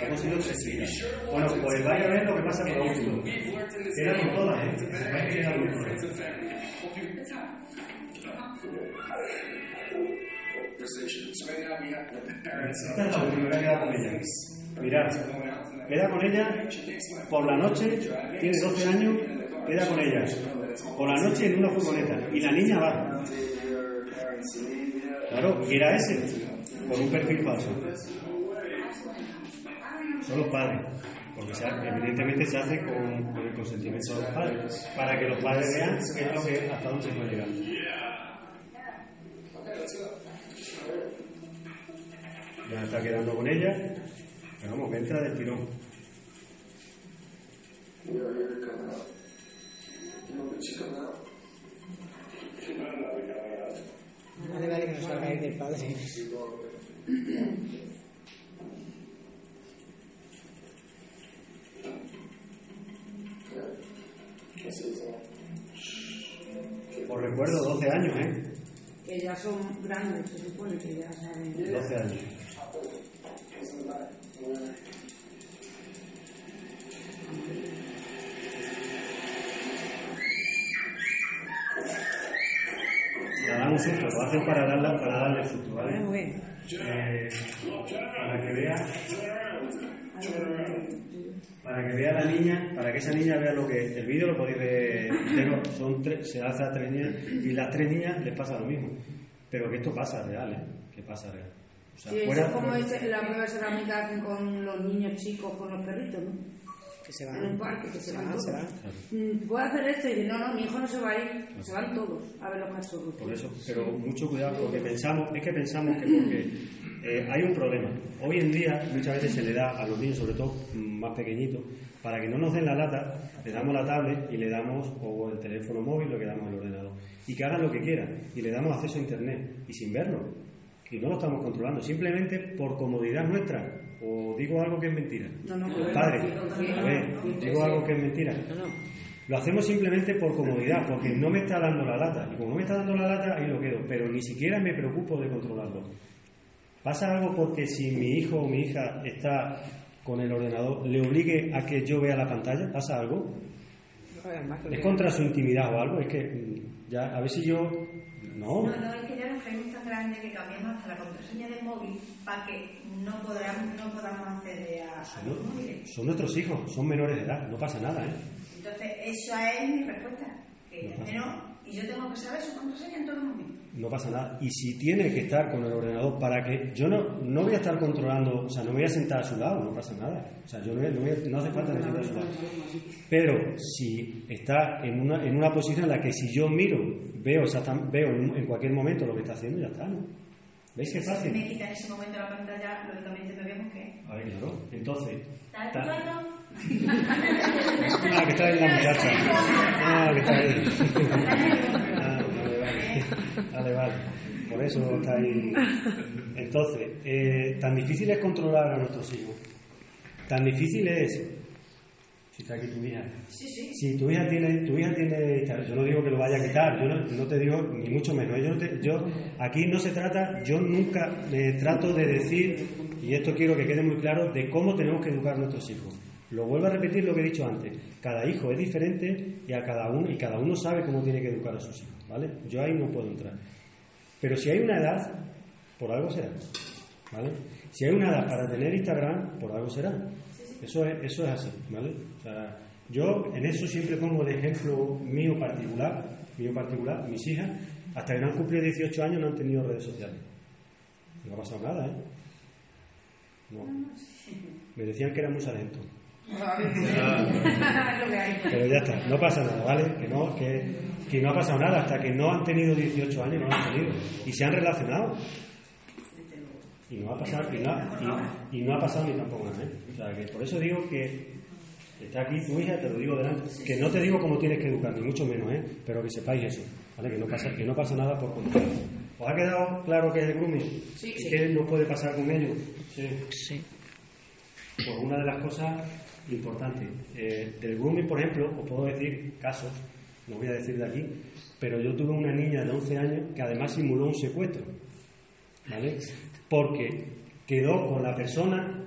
Speaker 1: Ha conseguido tres chicas. Bueno, pues vaya a ver lo que pasa con la última. Era con todas, ¿eh? Esta es la última que ha quedado con ella. Mirad, queda con ella por la noche, tiene 12 años, queda con ella. Por la noche en una furgoneta. Y la niña va. Claro, y era ese, con un perfil falso. Son los padres, porque evidentemente se hace con, con el consentimiento de los padres, para que los padres vean qué es lo que, hasta dónde se puede llegar. Ya está quedando con ella, vamos, que entra del tirón.
Speaker 4: Vale, vale, que no salgáis del padre.
Speaker 1: Os recuerdo 12 años, ¿eh?
Speaker 6: Que ya son grandes, se supone que ya saben.
Speaker 1: 12 años. La dan un susto, lo hacen para, darla, para darle susto, ¿vale?
Speaker 4: Muy bien.
Speaker 1: Eh, para que vea para que vea la niña, para que esa niña vea lo que el vídeo lo podéis ver, son tres, se hace a tres niñas y las tres niñas les pasa lo mismo, pero que esto pasa real, ¿eh? que pasa real. O sea,
Speaker 6: Sí, eso
Speaker 1: fuera-
Speaker 6: es como dice la prueba cerámica que hacen con los niños chicos, con los perritos, ¿no?
Speaker 4: Que se
Speaker 6: En un
Speaker 4: van.
Speaker 6: parque, que se,
Speaker 4: Se
Speaker 6: van,
Speaker 4: van,
Speaker 6: todos.
Speaker 4: se van.
Speaker 6: Mm, ¿Puedo hacer esto? Y dice, no, no, mi hijo no se va a ir, se van todos a ver los cachorros.
Speaker 1: Por eso, pero mucho cuidado porque pensamos, es que pensamos que porque eh, hay un problema. Hoy en día muchas veces se le da a los niños, sobre todo mm, más pequeñitos, para que no nos den la lata, le damos la tablet y le damos o el teléfono móvil, lo que damos el ordenador. Y que hagan lo que quieran. Y le damos acceso a internet. Y sin verlo. Y no lo estamos controlando. Simplemente por comodidad nuestra. O digo algo que es mentira.
Speaker 6: No, no, pero-
Speaker 1: Padre, a ver, digo algo que es mentira.
Speaker 4: No, no.
Speaker 1: Lo hacemos simplemente por comodidad, porque no me está dando la lata. Y como no me está dando la lata, ahí lo quedo. Pero ni siquiera me preocupo de controlarlo. ¿Pasa algo porque si mi hijo o mi hija está con el ordenador, le obligue a que yo vea la pantalla? ¿Pasa algo? es contra su intimidad o algo, es que mm, ya, a ver si yo... No,
Speaker 9: No, no, es que cambiamos hasta la contraseña del móvil para que no podamos, no podamos acceder a, a los móviles.
Speaker 1: son nuestros hijos, son menores de edad, no pasa nada, ¿eh?
Speaker 9: Entonces, esa es mi respuesta. Que
Speaker 1: No
Speaker 9: no, y yo tengo que saber su contraseña en todo momento.
Speaker 1: No pasa nada. Y si tiene que estar con el ordenador para que... Yo no, no voy a estar controlando, o sea, no me voy a sentar a su lado, no pasa nada. O sea, yo no, voy a- no voy a- no hace falta que siente a su lado. Pero si está en una, en una posición en la que si yo miro, veo, exactam- veo en, en cualquier momento lo que está haciendo, ya está, ¿no? ¿Veis qué
Speaker 9: Si
Speaker 1: fácil?
Speaker 9: me quita en ese momento la pantalla, lógicamente me vemos que.
Speaker 1: A ver, claro. Entonces...
Speaker 7: ¿Estás
Speaker 1: ta-
Speaker 7: jugando?
Speaker 1: Ah, que está ahí la muchacha. Ah, que está ahí. Vale, vale. Vale, vale. Por eso está ahí. Entonces, eh, tan difícil es controlar a nuestros hijos. Tan difícil es. Si está aquí tu hija.
Speaker 9: Sí, sí.
Speaker 1: Si tu hija tiene, tu hija tiene, yo no digo que lo vaya a quitar, yo no, no te digo ni mucho menos. Yo, no te- yo aquí no se trata, yo nunca me trato de decir y esto quiero que quede muy claro de cómo tenemos que educar a nuestros hijos. Lo vuelvo a repetir lo que he dicho antes. Cada hijo es diferente y a cada uno y cada uno sabe cómo tiene que educar a sus hijos, ¿vale? Yo ahí no puedo entrar. Pero si hay una edad, por algo será, ¿vale? Si hay una edad para tener Instagram, por algo será. Eso es, eso es así, ¿vale? O sea, yo en eso siempre pongo el ejemplo mío particular, mío particular, mis hijas, hasta que no han cumplido 18 años no han tenido redes sociales. No ha pasado nada, ¿eh? No. Me decían que era muy sargento. Pero ya está, no pasa nada, ¿vale? Que no, que, que no ha pasado nada, hasta que no han tenido 18 años no lo han tenido. Y se han relacionado. Y no ha pasado, y no, ha- y- y no ha pasado ni tampoco nada, ¿eh? O sea, que por eso digo que está aquí tu hija, te lo digo delante, que no te digo cómo tienes que educar, ni mucho menos, ¿eh? Pero que sepáis eso, ¿vale? Que no pasa, que no pasa nada por contar. ¿Os ha quedado claro qué es el grooming?
Speaker 4: Sí,
Speaker 1: ¿Y
Speaker 4: sí.
Speaker 1: qué nos puede pasar con ello? Sí.
Speaker 4: Sí.
Speaker 1: Pues una de las cosas importantes. Eh, del grooming, por ejemplo, os puedo decir casos, no voy a decir de aquí, pero yo tuve una niña de 11 años que además simuló un secuestro, ¿vale? Porque quedó con la persona,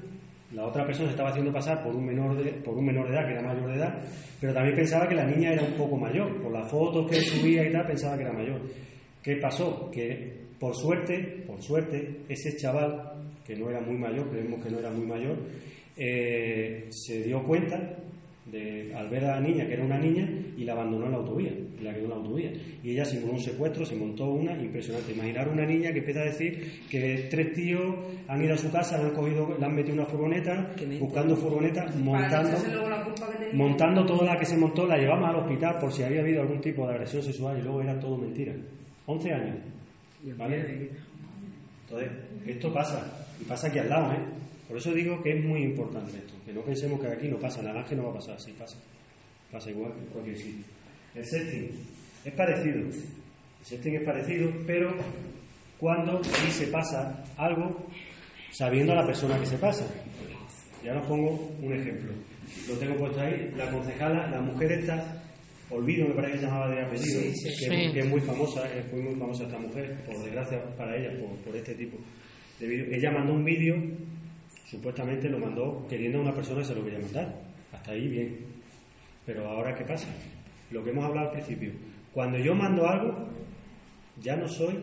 Speaker 1: la otra persona se estaba haciendo pasar por un menor de, por un menor de edad, que era mayor de edad, pero también pensaba que la niña era un poco mayor, por las fotos que subía y tal, pensaba que era mayor. ¿Qué pasó? Que por suerte, por suerte, ese chaval, que no era muy mayor, creemos que no era muy mayor, eh, se dio cuenta de, al ver a la niña que era una niña y la abandonó en la autovía, y la quedó en la autovía. Y ella simuló un secuestro, se montó una, impresionante. Imaginar una niña que empieza a decir que tres tíos han ido a su casa, le han cogido, le han metido una furgoneta, buscando furgoneta, montando, montando toda la que se montó, la llevamos al hospital por si había habido algún tipo de agresión sexual y luego era todo mentira. 11 años. ¿Vale? Entonces, esto pasa, y pasa aquí al lado, ¿eh? Por eso digo que es muy importante esto, que no pensemos que aquí no pasa nada, que no va a pasar, sí pasa. Pasa igual en cualquier sitio. El sexting es parecido, el sexting es parecido, pero cuando sí se pasa algo sabiendo a la persona que se pasa. Y ahora os pongo un ejemplo. Lo tengo puesto ahí, la concejala, la mujer esta, Olvido me parece que se llamaba de apellido,
Speaker 4: Sí, sí,
Speaker 1: que,
Speaker 4: sí.
Speaker 1: que es muy famosa, fue muy famosa esta mujer, por desgracia para ella, por, por este tipo de vídeo. Ella mandó un vídeo, supuestamente lo mandó queriendo a una persona que se lo quería mandar. Hasta ahí bien. Pero ahora, ¿qué pasa? Lo que hemos hablado al principio. Cuando yo mando algo, ya no soy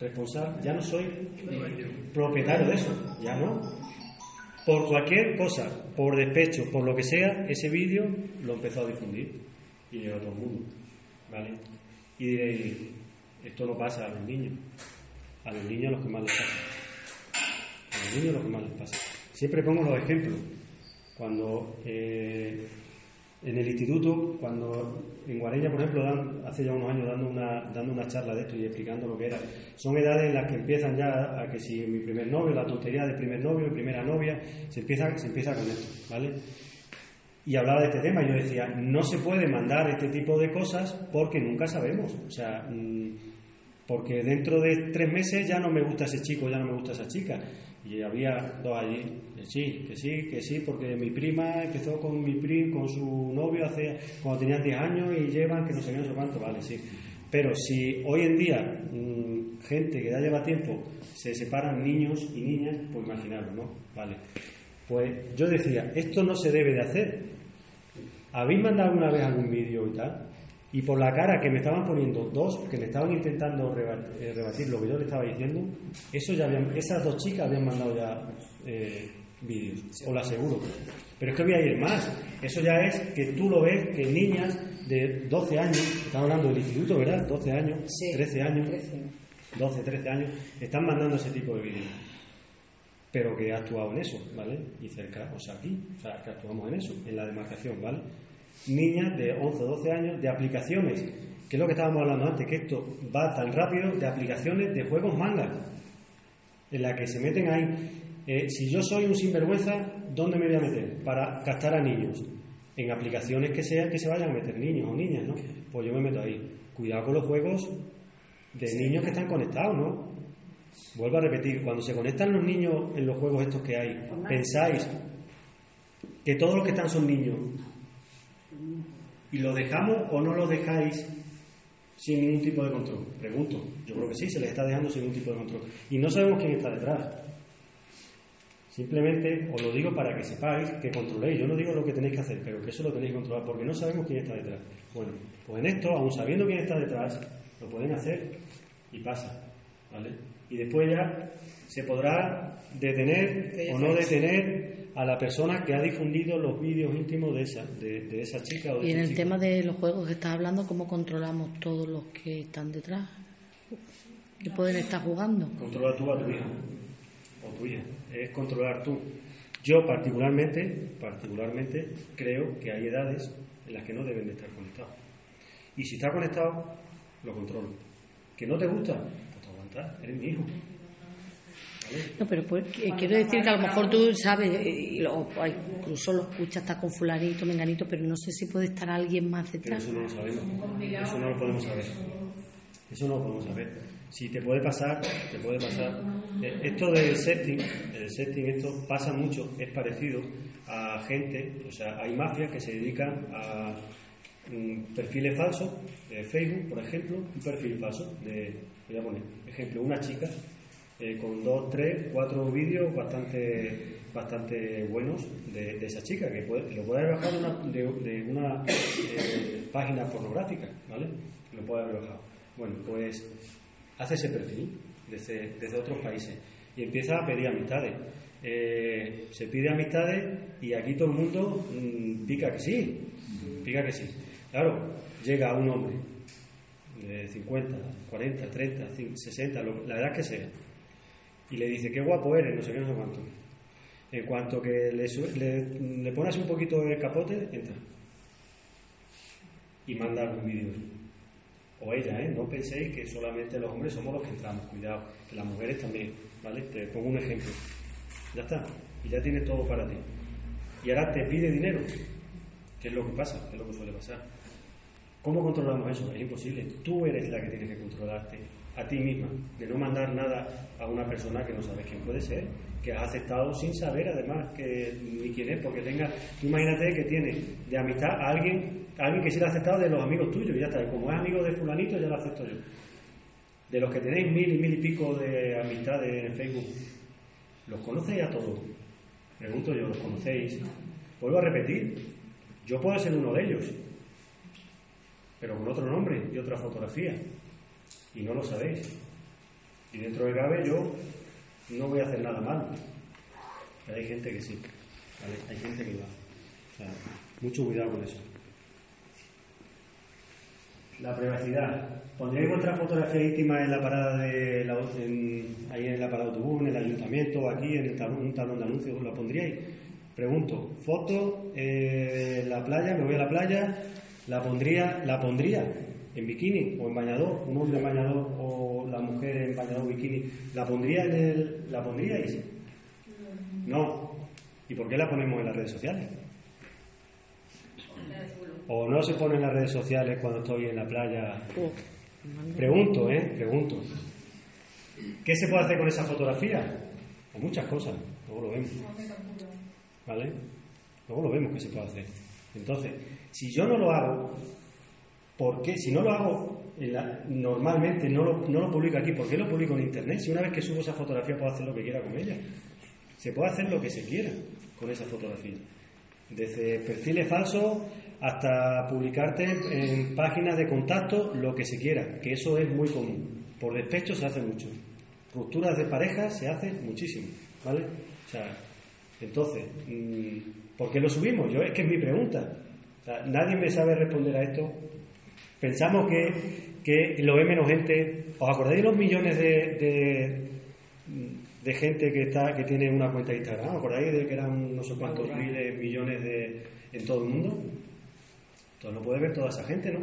Speaker 1: responsable, ya no soy propietario de eso, ya no. Por cualquier cosa, por despecho, por lo que sea, ese vídeo lo empezó a difundir y llegó a todo el mundo. ¿Vale? Y diréis, esto no pasa a los niños. A los niños los que más les pasa. Siempre pongo los ejemplos. Cuando eh, en el instituto, cuando en Guareña, por ejemplo, hace ya unos años dando una, dando una charla de esto y explicando lo que era, son edades en las que empiezan ya a que si mi primer novio, la tontería de primer novio, mi primera novia, se empieza, se empieza con esto, ¿vale? Y hablaba de este tema, yo decía, no se puede mandar este tipo de cosas porque nunca sabemos, o sea, mm, porque dentro de tres meses ya no me gusta ese chico, ya no me gusta esa chica. Y había dos allí, que sí, que sí, que sí, porque mi prima empezó con mi prim, con su novio hace cuando tenían 10 años y llevan que no sé no sé cuánto, vale, sí. Pero si hoy en día mm, gente que ya lleva tiempo se separan niños y niñas, pues imaginaros, ¿no? Vale. Pues yo decía, esto no se debe de hacer. ¿Habéis mandado alguna vez algún vídeo y tal? Y por la cara que me estaban poniendo dos, que me estaban intentando eh, rebatir lo que yo le estaba diciendo, eso ya habían, esas dos chicas habían mandado ya eh, vídeos, os lo aseguro. Pero es que voy a ir más. Eso ya es que tú lo ves que niñas de 12 años, estamos hablando del instituto, ¿verdad? 12 años, 13 años, 12, 13 años, están mandando ese tipo de vídeos. Pero que ha actuado en eso, ¿vale? Y cerca, o sea, aquí, o sea, que actuamos en eso, en la demarcación, ¿vale? Niñas de 11 o 12 años de aplicaciones, que es lo que estábamos hablando antes, que esto va tan rápido, de aplicaciones de juegos manga, en la que se meten ahí. Eh, si yo soy un sinvergüenza, ¿dónde me voy a meter? Para captar a niños. En aplicaciones que sean que se vayan a meter niños o niñas, ¿no? Pues yo me meto ahí. Cuidado con los juegos de niños que están conectados, ¿no? Vuelvo a repetir, cuando se conectan los niños en los juegos estos que hay, pensáis que todos los que están son niños. ¿Y lo dejamos o no lo dejáis sin ningún tipo de control? Pregunto. Yo creo que sí, se les está dejando sin ningún tipo de control. Y no sabemos quién está detrás. Simplemente os lo digo para que sepáis que controléis. Yo no digo lo que tenéis que hacer, pero que eso lo tenéis que controlar, porque no sabemos quién está detrás. Bueno, pues en esto, aún sabiendo quién está detrás, lo pueden hacer y pasa. ¿Vale? Y después ya se podrá detener o no detener a la persona que ha difundido los vídeos íntimos de esa, de, de esa chica o de
Speaker 10: Y en el
Speaker 1: chico.
Speaker 10: tema de los juegos que estás hablando, ¿cómo controlamos todos los que están detrás? ¿Qué pueden estar jugando?
Speaker 1: Controla tú a tu hijo o tu hija. Es controlar tú. Yo particularmente, particularmente creo que hay edades en las que no deben de estar conectados. Y si está conectado, lo controlo. ¿Que no te gusta? Pues te aguantas, eres mi hijo.
Speaker 10: No, pero pues, eh, quiero decir que a lo mejor tú sabes, eh, y lo- incluso lo escuchas, está con fulanito, menganito, pero no sé si puede estar alguien más
Speaker 1: Pero
Speaker 10: detrás.
Speaker 1: eso no lo sabemos. Eso no lo podemos saber. Eso no lo podemos saber. Si te puede pasar, te puede pasar. Eh, Esto del setting, el setting, esto pasa mucho, es parecido a gente, o sea, hay mafias que se dedican a mm, perfiles falsos de Facebook, por ejemplo, un perfil falso de, voy a poner, ejemplo, una chica eh, con dos, tres, cuatro vídeos bastante bastante buenos de, esa chica, que puede- lo puede haber bajado una, de, una eh, página pornográfica, ¿vale? Lo puede haber bajado. Bueno, pues hace ese perfil desde, desde otros países y empieza a pedir amistades. Eh, se pide amistades y aquí todo el mundo mm, pica que sí, pica que sí. Claro, llega un hombre de 50, 40, 30, 60, lo- la edad que sea, y le dice, qué guapo eres, no sé qué, no sé cuánto. En cuanto que le, le, pones un poquito de capote, entra. Y manda algún vídeo. O ella, ¿eh? No penséis que solamente los hombres somos los que entramos, cuidado, que las mujeres también, ¿vale? Te pongo un ejemplo. Ya está, y ya tienes todo para ti. Y ahora te pide dinero, que es lo que pasa, que es lo que suele pasar. ¿Cómo controlamos eso? Es imposible. Tú eres la que tienes que controlarte a ti misma, de no mandar nada a una persona que no sabes quién puede ser, que has aceptado sin saber además que ni quién es, porque tenga, tú imagínate que tiene de amistad a alguien, a alguien que sí lo ha aceptado de los amigos tuyos, y ya está, como es amigo de fulanito, ya lo acepto yo. De los que tenéis mil y mil y pico de amistades en Facebook, ¿los conocéis a todos? Pregunto yo, ¿los conocéis? Vuelvo a repetir, yo puedo ser uno de ellos, pero con otro nombre y otra fotografía. Y no lo sabéis. Y dentro de cabe yo no voy a hacer nada malo. Pero hay gente que sí. Hay gente que va. O sea, mucho cuidado con eso. La privacidad. ¿Pondríais vuestra fotografía íntima en la parada de la, en- ahí en la parada de autobús, en el ayuntamiento, aquí en el talón, un talón de anuncios? ¿La pondríais? Pregunto, foto eh, la playa, me voy a la playa, la pondría, la pondría en bikini o en bañador, un hombre en bañador o la mujer en bañador bikini, la pondría en el, la pondríais? No. ¿Y por qué la ponemos en las redes sociales? ¿O no se pone en las redes sociales cuando estoy en la playa? Pregunto, ¿eh? Pregunto. ¿Qué se puede hacer con esa fotografía? Pues muchas cosas, luego lo vemos. ¿Vale? Luego lo vemos que se puede hacer. Entonces, si yo no lo hago, ¿por qué? Si no lo hago normalmente, no lo, publico aquí, ¿por qué lo publico en Internet? Si una vez que subo esa fotografía puedo hacer lo que quiera con ella. Se puede hacer lo que se quiera con esa fotografía. Desde perfiles falsos hasta publicarte en páginas de contacto lo que se quiera, que eso es muy común. Por despecho se hace mucho. Rupturas de pareja se hace muchísimo, ¿vale? O sea, entonces, mm, ¿por qué lo subimos? Yo es que es mi pregunta. Nadie me sabe responder a esto. Pensamos que, que lo ve menos gente. ¿Os acordáis de los millones de, de, de gente que está que tiene una cuenta de Instagram? ¿Os acordáis de que eran no sé cuántos miles, millones de, en todo el mundo? Entonces no puede ver toda esa gente, ¿no?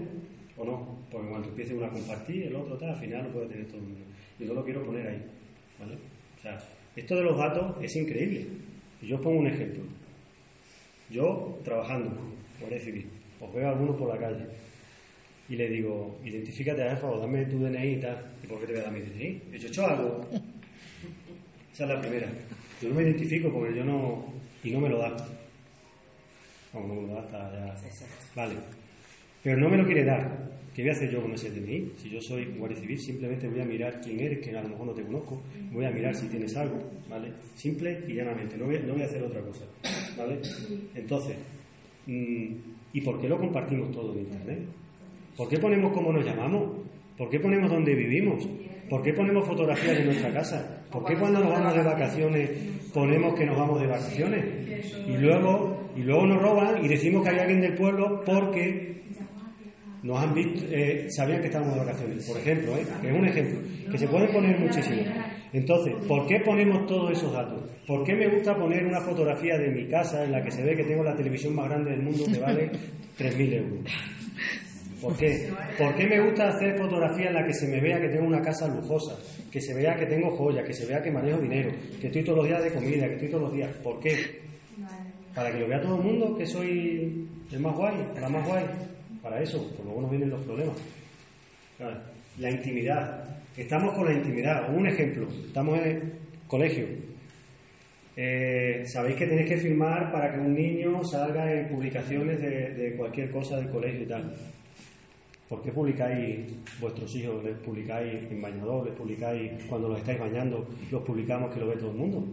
Speaker 1: ¿O no? Porque cuando empiece uno a compartir, el otro tal, al final lo puede tener todo el mundo. Y yo lo quiero poner ahí, ¿vale? O sea, esto de los datos es increíble. Yo os pongo un ejemplo. Yo, trabajando, Guardia Civil, os veo a alguno por la calle y le digo, identifícate a o dame tu DNI y tal. ¿Y por qué te voy a dar mi DNI? He hecho, hecho algo. Esa es la primera. Yo no me identifico porque yo no... y no me lo da. No, no me lo da hasta ya... Vale. Pero no me lo quiere dar. ¿Qué voy a hacer yo con ese DNI? Si yo soy guardia civil, simplemente voy a mirar quién eres, que a lo mejor no te conozco. Voy a mirar si tienes algo, ¿vale? Simple y llanamente. No voy, no voy a hacer otra cosa, ¿vale? Entonces, mm, ¿y por qué lo compartimos todo en Internet? ¿Por qué ponemos cómo nos llamamos? ¿Por qué ponemos dónde vivimos? ¿Por qué ponemos fotografías de nuestra casa? ¿Por qué cuando nos vamos de vacaciones ponemos que nos vamos de vacaciones? Y luego, y luego nos roban y decimos que hay alguien del pueblo porque nos han visto, eh, sabían que estábamos de vacaciones. Por ejemplo, ¿eh? es un ejemplo, que se puede poner muchísimo. Entonces, ¿por qué ponemos todos esos datos? ¿Por qué me gusta poner una fotografía de mi casa en la que se ve que tengo la televisión más grande del mundo que vale 3.000 euros? ¿Por qué? ¿Por qué me gusta hacer fotografías en la que se me vea que tengo una casa lujosa, que se vea que tengo joyas, que se vea que manejo dinero, que estoy todos los días de comida, que estoy todos los días? ¿Por qué? Para que lo vea todo el mundo, que soy el más guay, la más guay. Para eso, pues luego nos vienen los problemas. La intimidad. Estamos con la intimidad. Un ejemplo, estamos en el colegio. Eh, Sabéis que tenéis que firmar para que un niño salga en publicaciones de cualquier cosa del colegio y tal. ¿Por qué publicáis vuestros hijos? ¿Les publicáis en bañador? ¿Les publicáis cuando los estáis bañando? ¿Los publicamos que lo ve todo el mundo?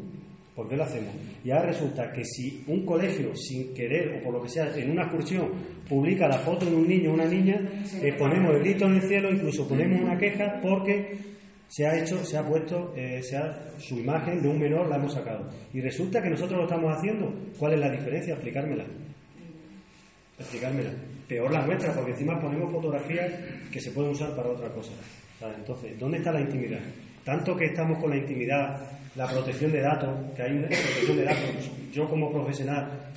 Speaker 1: ¿Por qué lo hacemos? Y ahora resulta que si un colegio, sin querer o por lo que sea, en una excursión, publica la foto de un niño o una niña, eh, ponemos el grito en el cielo, incluso ponemos una queja porque se ha hecho, se ha puesto, eh, se ha, su imagen de un menor la hemos sacado. Y resulta que nosotros lo estamos haciendo. ¿Cuál es la diferencia? Explicármela. Explicármela. Peor la nuestra, porque encima ponemos fotografías que se pueden usar para otra cosa. Entonces, ¿dónde está la intimidad? Tanto que estamos con la intimidad, la protección de datos, que hay una protección de datos. Yo como profesional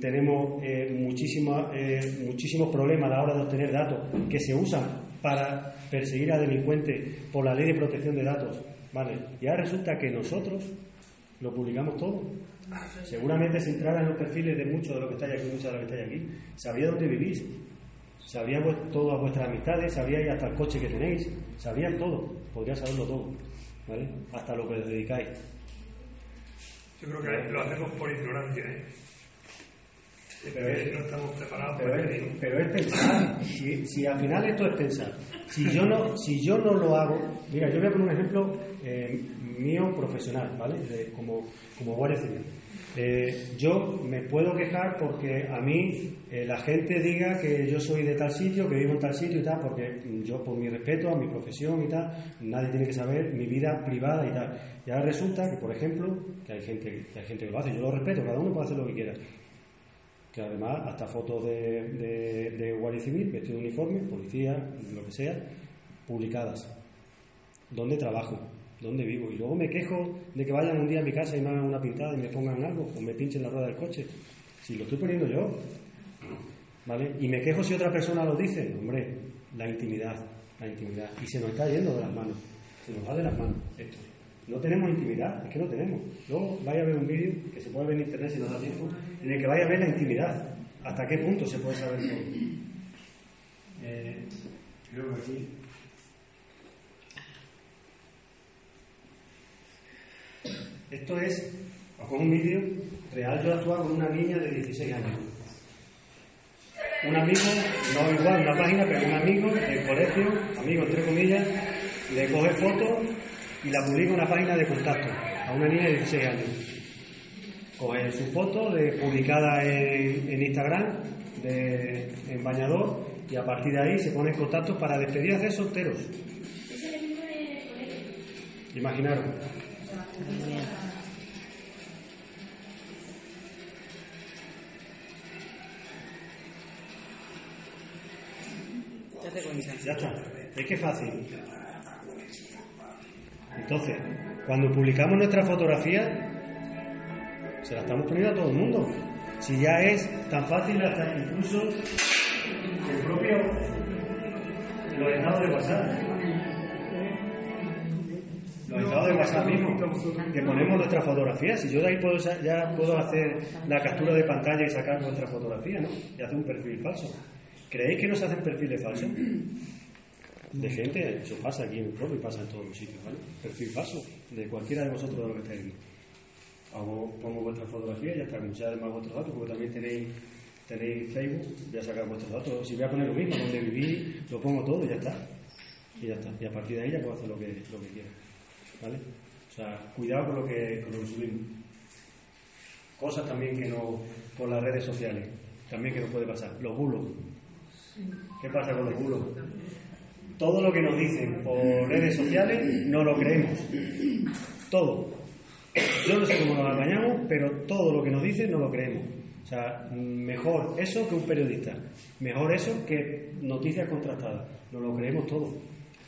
Speaker 1: tenemos eh, muchísimos, eh, muchísimos problemas a la hora de obtener datos que se usan para perseguir a delincuentes por la ley de protección de datos. ¿vale? Y ahora resulta que nosotros lo publicamos todo. Seguramente si entrara en los perfiles de muchos de los que estáis aquí, muchos de los que estáis aquí, sabría dónde vivís, sabría vu- todas vuestras amistades, sabríais hasta el coche que tenéis, sabrían todo, podría saberlo todo, ¿vale? Hasta lo que os dedicáis.
Speaker 5: Yo creo que lo hacemos por ignorancia, ¿eh?
Speaker 1: Pero es-
Speaker 5: no estamos preparados
Speaker 1: Pero
Speaker 5: para
Speaker 1: es, pero es pensar, si, si al final esto es pensar, si yo no, si yo no lo hago, mira, yo voy a poner un ejemplo eh, mío profesional, ¿vale? De- como, como guardia civil. Eh, yo me puedo quejar porque a mí eh, la gente diga que yo soy de tal sitio, que vivo en tal sitio y tal, porque yo por mi respeto a mi profesión y tal, nadie tiene que saber mi vida privada y tal. Y ahora resulta que, por ejemplo, que hay gente que, hay gente que lo hace, yo lo respeto, cada uno puede hacer lo que quiera que además hasta fotos de, de, Guardia Civil, vestido de uniforme, policía, lo que sea, publicadas. ¿Dónde trabajo? ¿Dónde vivo? Y luego me quejo de que vayan un día a mi casa y me hagan una pintada y me pongan algo, o me pinchen la rueda del coche. Si lo estoy poniendo yo. ¿Vale? Y me quejo si otra persona lo dice. Hombre, la intimidad, la intimidad. Y se nos está yendo de las manos. Se nos va de las manos esto. No tenemos intimidad, es que no tenemos. Luego vaya a ver un vídeo que se puede ver en internet si nos da tiempo, en el que vaya a ver la intimidad. ¿Hasta qué punto se puede saber todo? Eh, creo que aquí. Esto es, con un vídeo real, yo actuaba con una niña de 16 años. Un amigo, no igual una página, pero un amigo del colegio, amigo entre comillas, le coge fotos y la publica en una página de contacto a una niña de 16 años. cogen su foto de, publicada en, en Instagram, de, en bañador, y a partir de ahí se ponen contactos para despedidas de solteros.
Speaker 8: Es el mismo de colegio.
Speaker 1: Imaginaros. Ya está. Es que es fácil. Entonces, cuando publicamos nuestra fotografía, se la estamos poniendo a todo el mundo. Si ya es tan fácil hasta incluso el propio los estados de WhatsApp. Los estados de WhatsApp mismos, que ponemos nuestra fotografía. Si yo de ahí puedo, ya puedo hacer la captura de pantalla y sacar nuestra fotografía, ¿no? Y hacer un perfil falso. ¿Creéis que no se hacen perfiles falsos? De gente, eso pasa aquí en el club y pasa en todos los sitios, ¿vale? Perfil falso, de cualquiera de vosotros de los que estáis aquí. Hago, pongo vuestra fotografía y ya está, muchas además vuestros datos, porque también tenéis, tenéis Facebook, voy a sacar vuestros datos. Si voy a poner lo mismo, donde viví, lo pongo todo y ya está. Y ya está. Y a partir de ahí ya puedo hacer lo que, lo que quiera. ¿Vale? O sea, cuidado con lo que, con lo que subimos. Cosas también que no, por las redes sociales, también que nos puede pasar. Los bulos. ¿Qué pasa con los bulos? Todo lo que nos dicen por redes sociales no lo creemos. Todo. Yo no sé cómo nos apañamos, pero todo lo que nos dicen no lo creemos. O sea, mejor eso que un periodista. Mejor eso que noticias contrastadas. No lo creemos todo.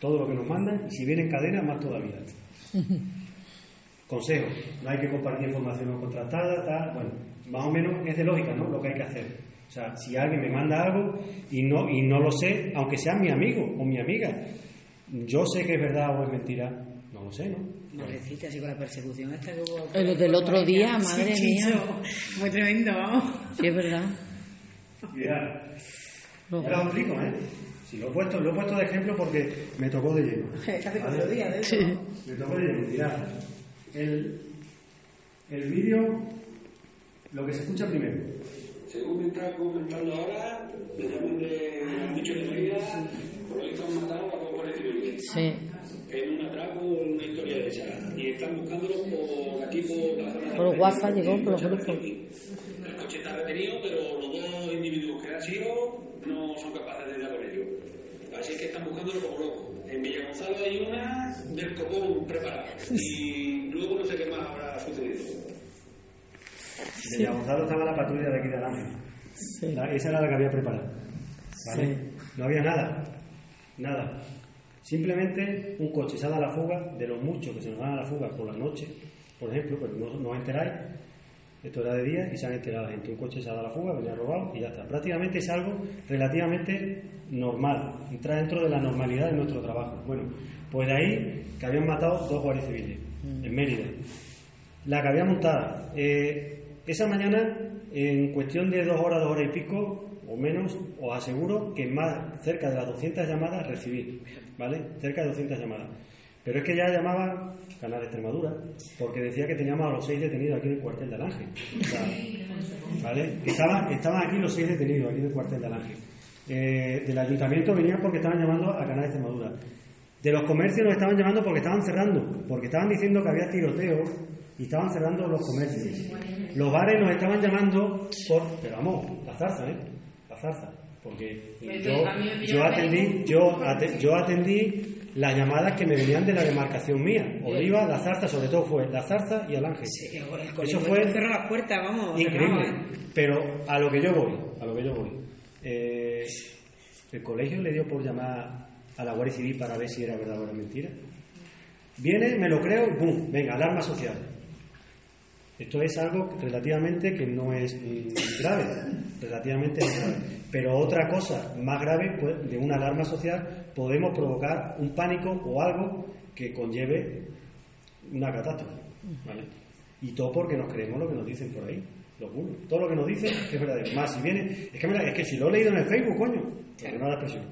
Speaker 1: Todo lo que nos mandan, y si viene en cadena, más todavía. Consejo, no hay que compartir información no contrastada, tal, bueno, más o menos es de lógica, ¿no? Lo que hay que hacer. O sea, si alguien me manda algo y no, y no lo sé, aunque sea mi amigo o mi amiga, yo sé que es verdad o es mentira, no lo sé, ¿no?
Speaker 4: Madrecita, así con la persecución esta que hubo.
Speaker 10: Eh, Lo del otro día, madre
Speaker 4: Sí,
Speaker 10: mía.
Speaker 4: chicho, Muy tremendo, vamos.
Speaker 10: Sí, es verdad.
Speaker 1: Mirad,
Speaker 10: Luego.
Speaker 1: ya os explico, ¿eh? Si lo he puesto, lo he puesto de ejemplo porque me tocó de lleno.
Speaker 4: Hace cuatro días de.
Speaker 10: Sí.
Speaker 1: Me tocó de lleno. Mirad, el, el vídeo, lo que se escucha primero.
Speaker 11: Según me está comentando ahora, me llaman de han dicho de María, por lo visto han matado a dos civiles.
Speaker 10: Sí.
Speaker 11: En un atraco, en una historia de esa. Y están buscándolo por aquí, por la zona
Speaker 10: Por WhatsApp llegó, por los grupos.
Speaker 11: El coche está retenido, pero los dos individuos que han sido no son capaces de dar con ello. Así que están buscándolo como locos. En Villa Gonzalo hay una del copón preparada. Y luego no sé qué más habrá sucedido.
Speaker 1: De Gonzalo estaba la patrulla de aquí de. La- esa era la que había preparado. ¿Vale? No había nada. Nada. Simplemente un coche se ha dado a la fuga, de los muchos que se nos dan a la fuga por la noche, por ejemplo, pero no, no os enteráis. Esto era de día y se han enterado la gente. Un coche se ha dado a la fuga, venía robado y ya está. Prácticamente es algo relativamente normal. Entra dentro de la normalidad de nuestro trabajo. Bueno, pues de ahí que habían matado dos guardias civiles en Mérida. La que había montada. eh, esa mañana, en cuestión de dos horas, dos horas y pico, o menos, os aseguro que más cerca de las 200 llamadas recibí, ¿vale? Cerca de 200 llamadas. Pero es que ya llamaba Canal de Extremadura, porque decía que teníamos a los seis detenidos aquí en el cuartel. O sea, ¿vale? Estaban, estaban aquí los seis detenidos, aquí en el cuartel del Ángel. Eh, del ayuntamiento venían porque estaban llamando a Canal de Extremadura. De los comercios nos estaban llamando porque estaban cerrando, porque estaban diciendo que había tiroteo y estaban cerrando los comercios. Los bares nos estaban llamando por, pero vamos, la zarza, ¿eh? La zarza, porque yo, yo atendí, yo, yo atendí las llamadas que me venían de la demarcación mía. Oliva, la zarza, sobre todo fue la zarza y el ángel.
Speaker 4: El
Speaker 1: Eso fue
Speaker 4: cerró las puertas, vamos.
Speaker 1: increíble.
Speaker 4: ¿eh?
Speaker 1: Pero a lo que yo voy, a lo que yo voy. Eh, el colegio le dio por llamar a la Guardia Civil para ver si era verdad o era mentira. Viene, me lo creo ¡pum! Venga, alarma social. Esto es algo relativamente que no es mm, grave, relativamente no es grave. Pero otra cosa más grave pues, de una alarma social podemos provocar un pánico o algo que conlleve una catástrofe. ¿vale? Y todo porque nos creemos lo que nos dicen por ahí, los bulos. Todo lo que nos dicen es verdadero. Más, si viene, es que, mira, es que si lo he leído en el Facebook, coño, perdona la expresión.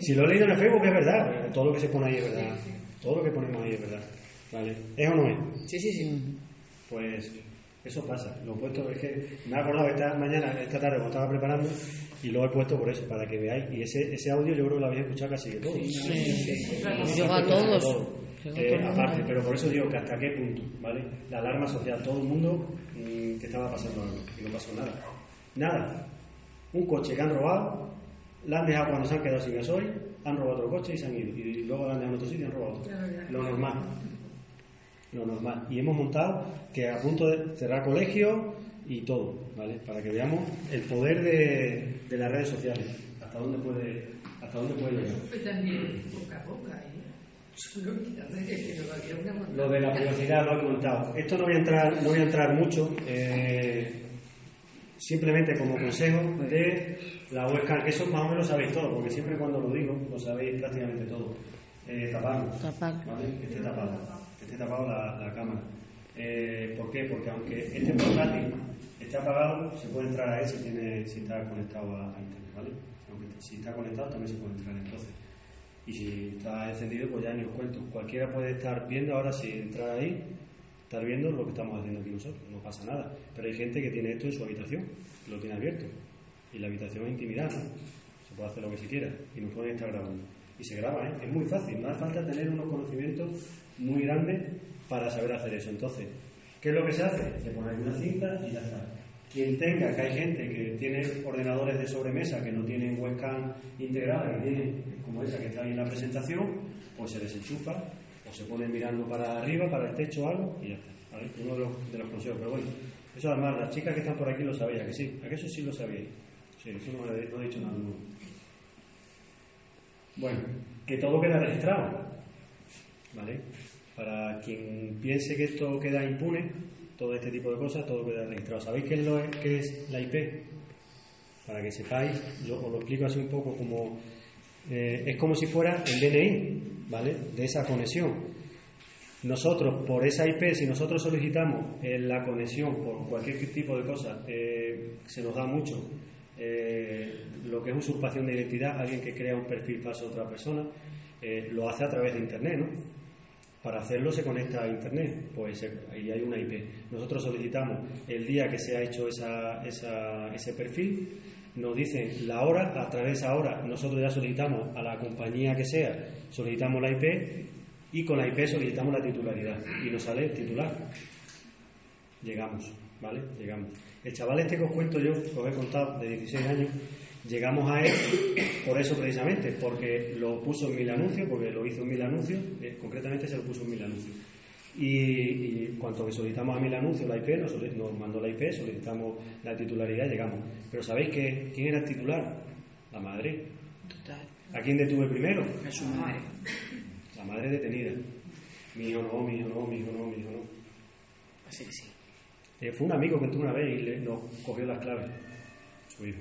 Speaker 1: Si lo he leído en el Facebook es verdad, todo lo que se pone ahí es verdad. Todo lo que ponemos ahí es verdad. ¿Vale? ¿Es o no es?
Speaker 4: Sí, sí, sí.
Speaker 1: Pues eso pasa. Lo he puesto, es que me he acordado esta mañana, esta tarde, cuando estaba preparando, y lo he puesto por eso, para que veáis. Y ese, ese audio yo creo que lo habéis escuchado casi que todos.
Speaker 10: Sí. Llegó a todos.
Speaker 1: Eh, aparte, pero por eso digo que hasta qué punto, ¿vale? La alarma social, todo el mundo mm, que estaba pasando algo y no pasó nada. Nada. Un coche que han robado, la han dejado cuando se han quedado sin gasoil, han robado otro coche y se han ido. Y luego la han dejado en otro sitio y han robado otro. Lo normal. Lo normal. Y hemos montado que a punto de cerrar colegios y todo, ¿vale? Para que veamos el poder de, de las redes sociales. Hasta dónde puede, hasta dónde puede llegar.
Speaker 2: Pues también boca a boca, ¿eh?
Speaker 1: Lo de la privacidad lo he comentado. Esto no voy a entrar, no voy a entrar mucho. eh, simplemente como consejo de la webcam, que eso más o menos sabéis todo, porque siempre cuando lo digo, lo sabéis prácticamente todo. Eh, taparlo,
Speaker 10: Tapar.
Speaker 1: ¿vale? Que esté tapado, esté tapado la, la cámara. Eh, ¿Por qué? Porque aunque este portátil esté apagado, se puede entrar a él si, tiene, si está conectado a, internet, ¿vale? Aunque si está conectado también se puede entrar entonces. Y si está encendido, pues ya ni os cuento. Cualquiera puede estar viendo ahora, si entra ahí, estar viendo lo que estamos haciendo aquí nosotros. No pasa nada. Pero hay gente que tiene esto en su habitación, lo tiene abierto. Y la habitación es intimidad, ¿no? Se puede hacer lo que se quiera. Y nos pueden estar grabando. Y se graba, ¿eh? Es muy fácil. No hace falta tener unos conocimientos muy grandes para saber hacer eso. Entonces, ¿qué es lo que se hace? Se pone una cinta y ya está. Quien tenga, que hay gente que tiene ordenadores de sobremesa que no tienen webcam integrada, que tienen como esa que está ahí en la presentación, pues se desenchufa o se pone mirando para arriba, para el techo o algo y ya está. Uno de los, de consejos. Pero bueno, eso además, las chicas que están por aquí lo sabían, que sí. ¿A que eso sí lo sabíais? Sí, eso no, he- he dicho nada nuevo. Bueno, que todo queda registrado. ¿Vale? Para quien piense que esto queda impune, todo este tipo de cosas, todo queda registrado. ¿Sabéis qué es, lo, qué es la IP? Para que sepáis, yo os lo explico así un poco como... eh, es como si fuera el DNI, ¿vale? De esa conexión. Nosotros, por esa IP, si nosotros solicitamos eh, la conexión por cualquier tipo de cosa, eh, se nos da mucho lo que es usurpación de identidad, alguien que crea un perfil falso de otra persona, lo hace a través de Internet, ¿no? Para hacerlo se conecta a Internet, pues eh, ahí hay una IP. Nosotros solicitamos el día que se ha hecho esa, ese perfil, nos dicen la hora, a través de esa hora nosotros ya solicitamos a la compañía que sea, solicitamos la IP y con la IP solicitamos la titularidad y nos sale el titular. Llegamos, ¿vale? Llegamos. El chaval este que os cuento yo, que os he contado, de 16 años, llegamos a él por eso precisamente, porque lo puso en mil anuncios, porque lo hizo en mil anuncios, eh, concretamente se lo puso en mil anuncios. Y, y cuanto que solicitamos a mil anuncios la IP, nos, nos mandó la IP, solicitamos la titularidad llegamos. Pero ¿sabéis que, quién era el titular? La madre. ¿A quién detuve primero?
Speaker 4: A su madre.
Speaker 1: La madre detenida. Mi hijo no, mi hijo no, mi hijo no, mi hijo no.
Speaker 4: Así que sí.
Speaker 1: Eh, fue un amigo que entró una vez y le, nos cogió las claves, su hijo.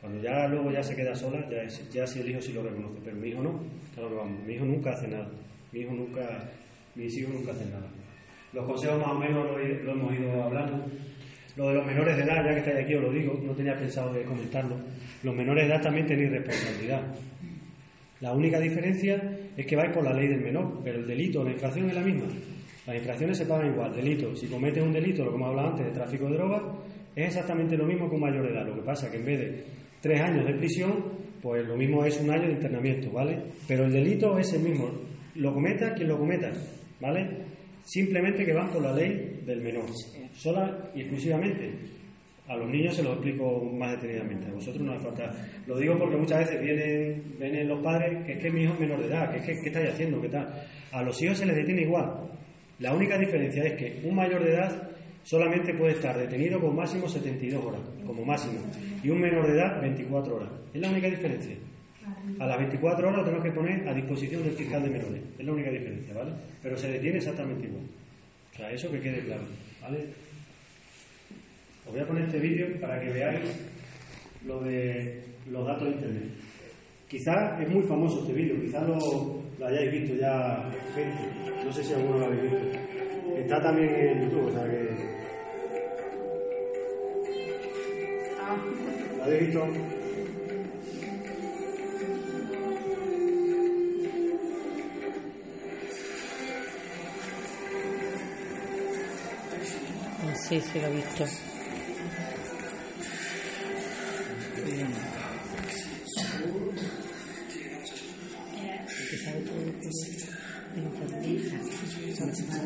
Speaker 1: Cuando ya luego ya se queda sola, ya, ya si el hijo sí lo reconoce, pero mi hijo no. Claro vamos, mi hijo nunca hace nada. Mi hijo nunca, mis hijos nunca hacen nada. Los consejos más o menos lo hemos ido hablando. Lo de los menores de edad, ya que estáis aquí os lo digo, no tenía pensado de comentarlo. Los menores de edad también tenéis responsabilidad. La única diferencia es que vais por la ley del menor, pero el delito, la infracción es la misma. Las infracciones se pagan igual. Delito, si cometes un delito, lo que hemos hablado antes, de tráfico de drogas, es exactamente lo mismo que un mayor de edad. Lo que pasa es que en vez de tres años de prisión, pues lo mismo es un año de internamiento, ¿vale? Pero el delito es el mismo. Lo cometa quien lo cometa, ¿vale? Simplemente que van por la ley del menor, sola y exclusivamente. A los niños se lo explico más detenidamente, a vosotros no hace falta. Lo digo porque muchas veces vienen, vienen los padres que es que mi hijo es menor de edad, que es que ¿qué estáis haciendo? ¿Qué tal? A los hijos se les detiene igual. La única diferencia es que un mayor de edad solamente puede estar detenido con máximo 72 horas, como máximo, y un menor de edad 24 horas. Es la única diferencia. A las 24 horas lo tenemos que poner a disposición del fiscal de menores. Es la única diferencia, ¿vale? Pero se detiene exactamente igual. O eso que quede claro, ¿vale? Os voy a poner este vídeo para que veáis lo de los datos de Internet. Quizás es muy famoso este vídeo, quizás lo, lo hayáis visto ya gente. No sé si alguno lo habéis visto. Está también en YouTube, o sea que. ¿Lo habéis visto?
Speaker 10: Sí, sí, lo he visto. que sabe todo
Speaker 1: lo que es de nuestra vida, de la.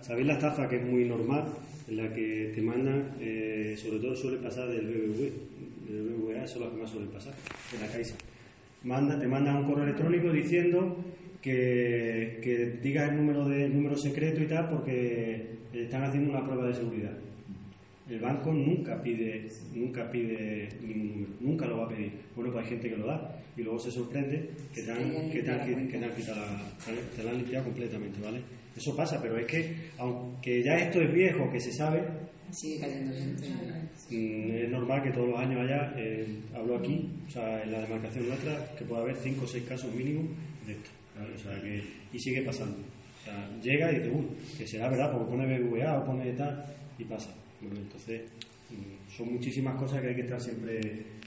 Speaker 1: ¿Sabéis la estafa que es muy normal en la que te mandan eh, sobre todo suele pasar del BBV del BBVA es lo que más suele pasar en la Caixa. Te mandan un correo electrónico diciendo que, que digas el número de el número secreto y tal porque están haciendo una prueba de seguridad el banco nunca pide nunca pide ningún número, nunca lo va a pedir. Bueno, pues hay gente que lo da y luego se sorprende que te han, que te han, que te han quitado la, te la han limpiado completamente, ¿vale? Eso pasa, pero es que aunque ya esto es viejo, que se sabe,
Speaker 4: Sigue cayendo gente.
Speaker 1: mm, es normal que todos los años haya, eh, hablo aquí, o sea, en la demarcación nuestra, que pueda haber 5 o 6 casos mínimo de esto, ¿vale? O sea, que, y sigue pasando. O sea, llega y dice, uy, que será verdad, porque pone BBVA o pone tal, y pasa. Entonces, mm, son muchísimas cosas que hay que estar siempre,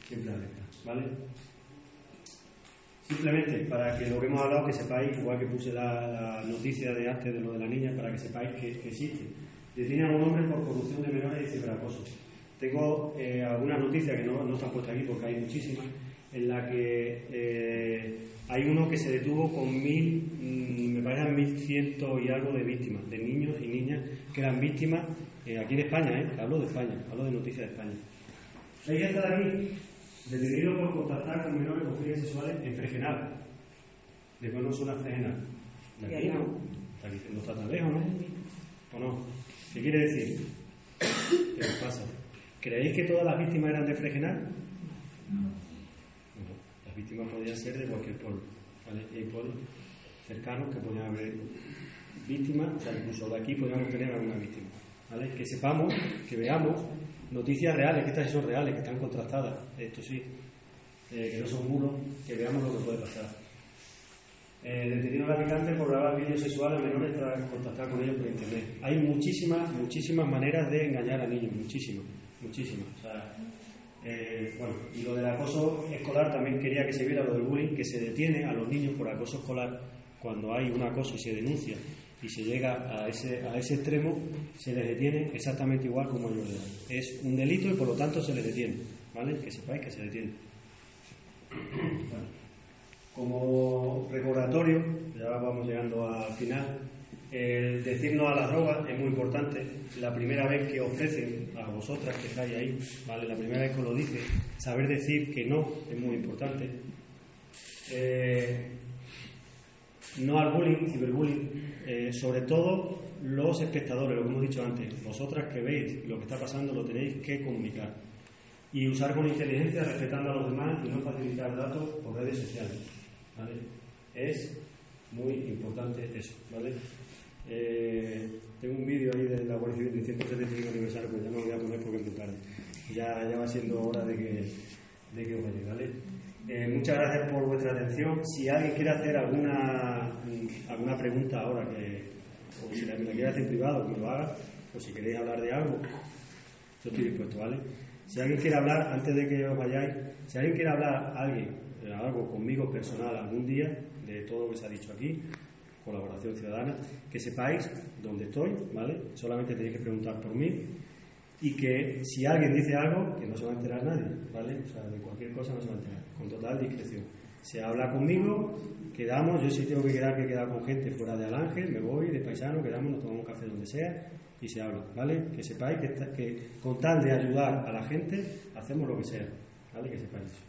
Speaker 1: siempre alerta, ¿vale? Simplemente para que lo que hemos hablado, que sepáis, igual que puse la, noticia de antes de lo de la niña, para que sepáis que, que existe. Detiene a un hombre por corrupción de menores y ciberacoso. Tengo eh, algunas noticias que no, no están puestas aquí porque hay muchísimas, en la que eh, hay uno que se detuvo con mil, mm, me parecen mil ciento y algo de víctimas, de niños y niñas que eran víctimas eh, aquí en España, ¿eh? hablo de España, hablo de noticias de España. ¿Veis esta de aquí? Detenido por contactar con menores con fines sexuales en Fregenal. Después no las Fregenal. De aquí no. Está diciendo, está tan lejos, ¿no? ¿O no? ¿Qué quiere decir? ¿Qué os pasa? ¿Creéis que todas las víctimas eran de Fregenal? No. Víctimas podían ser de cualquier pueblo. ¿vale? Hay pueblos cercanos que podían haber víctimas, o sea, incluso de aquí podríamos tener alguna víctima. ¿vale? Que sepamos, que veamos noticias reales, que estas son reales, que están contrastadas, esto sí, eh, que no son muros, que veamos lo que puede pasar. Eh, detenido al por grabar vídeos sexuales a menores tras contactar con ellos por internet. Hay muchísimas, muchísimas maneras de engañar a niños, muchísimas, muchísimas. O eh, bueno, y lo del acoso escolar también quería que se viera lo del bullying, que se detiene a los niños por acoso escolar cuando hay un acoso y se denuncia y se llega a ese, a ese extremo, se les detiene exactamente igual como ellos de. Es un delito y por lo tanto se les detiene, ¿vale? Que sepáis que se detiene. Como recordatorio, ya vamos llegando al final, el decirnos a las drogas es muy importante. La primera vez que ofrecen a vosotras que estáis ahí, ¿vale? La primera vez que os lo dice, saber decir que no es muy importante. Eh, no al bullying, ciberbullying, eh, sobre todo los espectadores, lo que hemos dicho antes, vosotras que veis lo que está pasando lo tenéis que comunicar y usar con inteligencia respetando a los demás y no facilitar datos por redes sociales. ¿vale? Es muy importante eso. ¿vale? Eh, tengo un vídeo ahí de la Guardia del 175 aniversario, pero ya no lo voy a poner porque es muy tarde. Ya, ya va siendo hora de que, de que os vaya, ¿vale? Eh, muchas gracias por vuestra atención. Si alguien quiere hacer alguna, mm, alguna pregunta ahora, que, o si la, la quiere hacer en privado, que lo haga, o si queréis hablar de algo, yo estoy dispuesto, ¿vale? Si alguien quiere hablar, antes de que os vayáis, si alguien quiere hablar, alguien, eh, algo conmigo personal algún día, de todo lo que se ha dicho aquí, colaboración ciudadana, que sepáis dónde estoy, ¿vale? Solamente tenéis que preguntar por mí y que si alguien dice algo, que no se va a enterar nadie, ¿vale? O sea, de cualquier cosa no se va a enterar, con total discreción. Se habla conmigo, quedamos, yo si tengo que quedar, que quedar con gente fuera de Alángel, me voy de paisano, quedamos, nos tomamos un café donde sea y se habla, ¿vale? Que sepáis que, que con tal de ayudar a la gente, hacemos lo que sea, ¿vale? Que sepáis eso.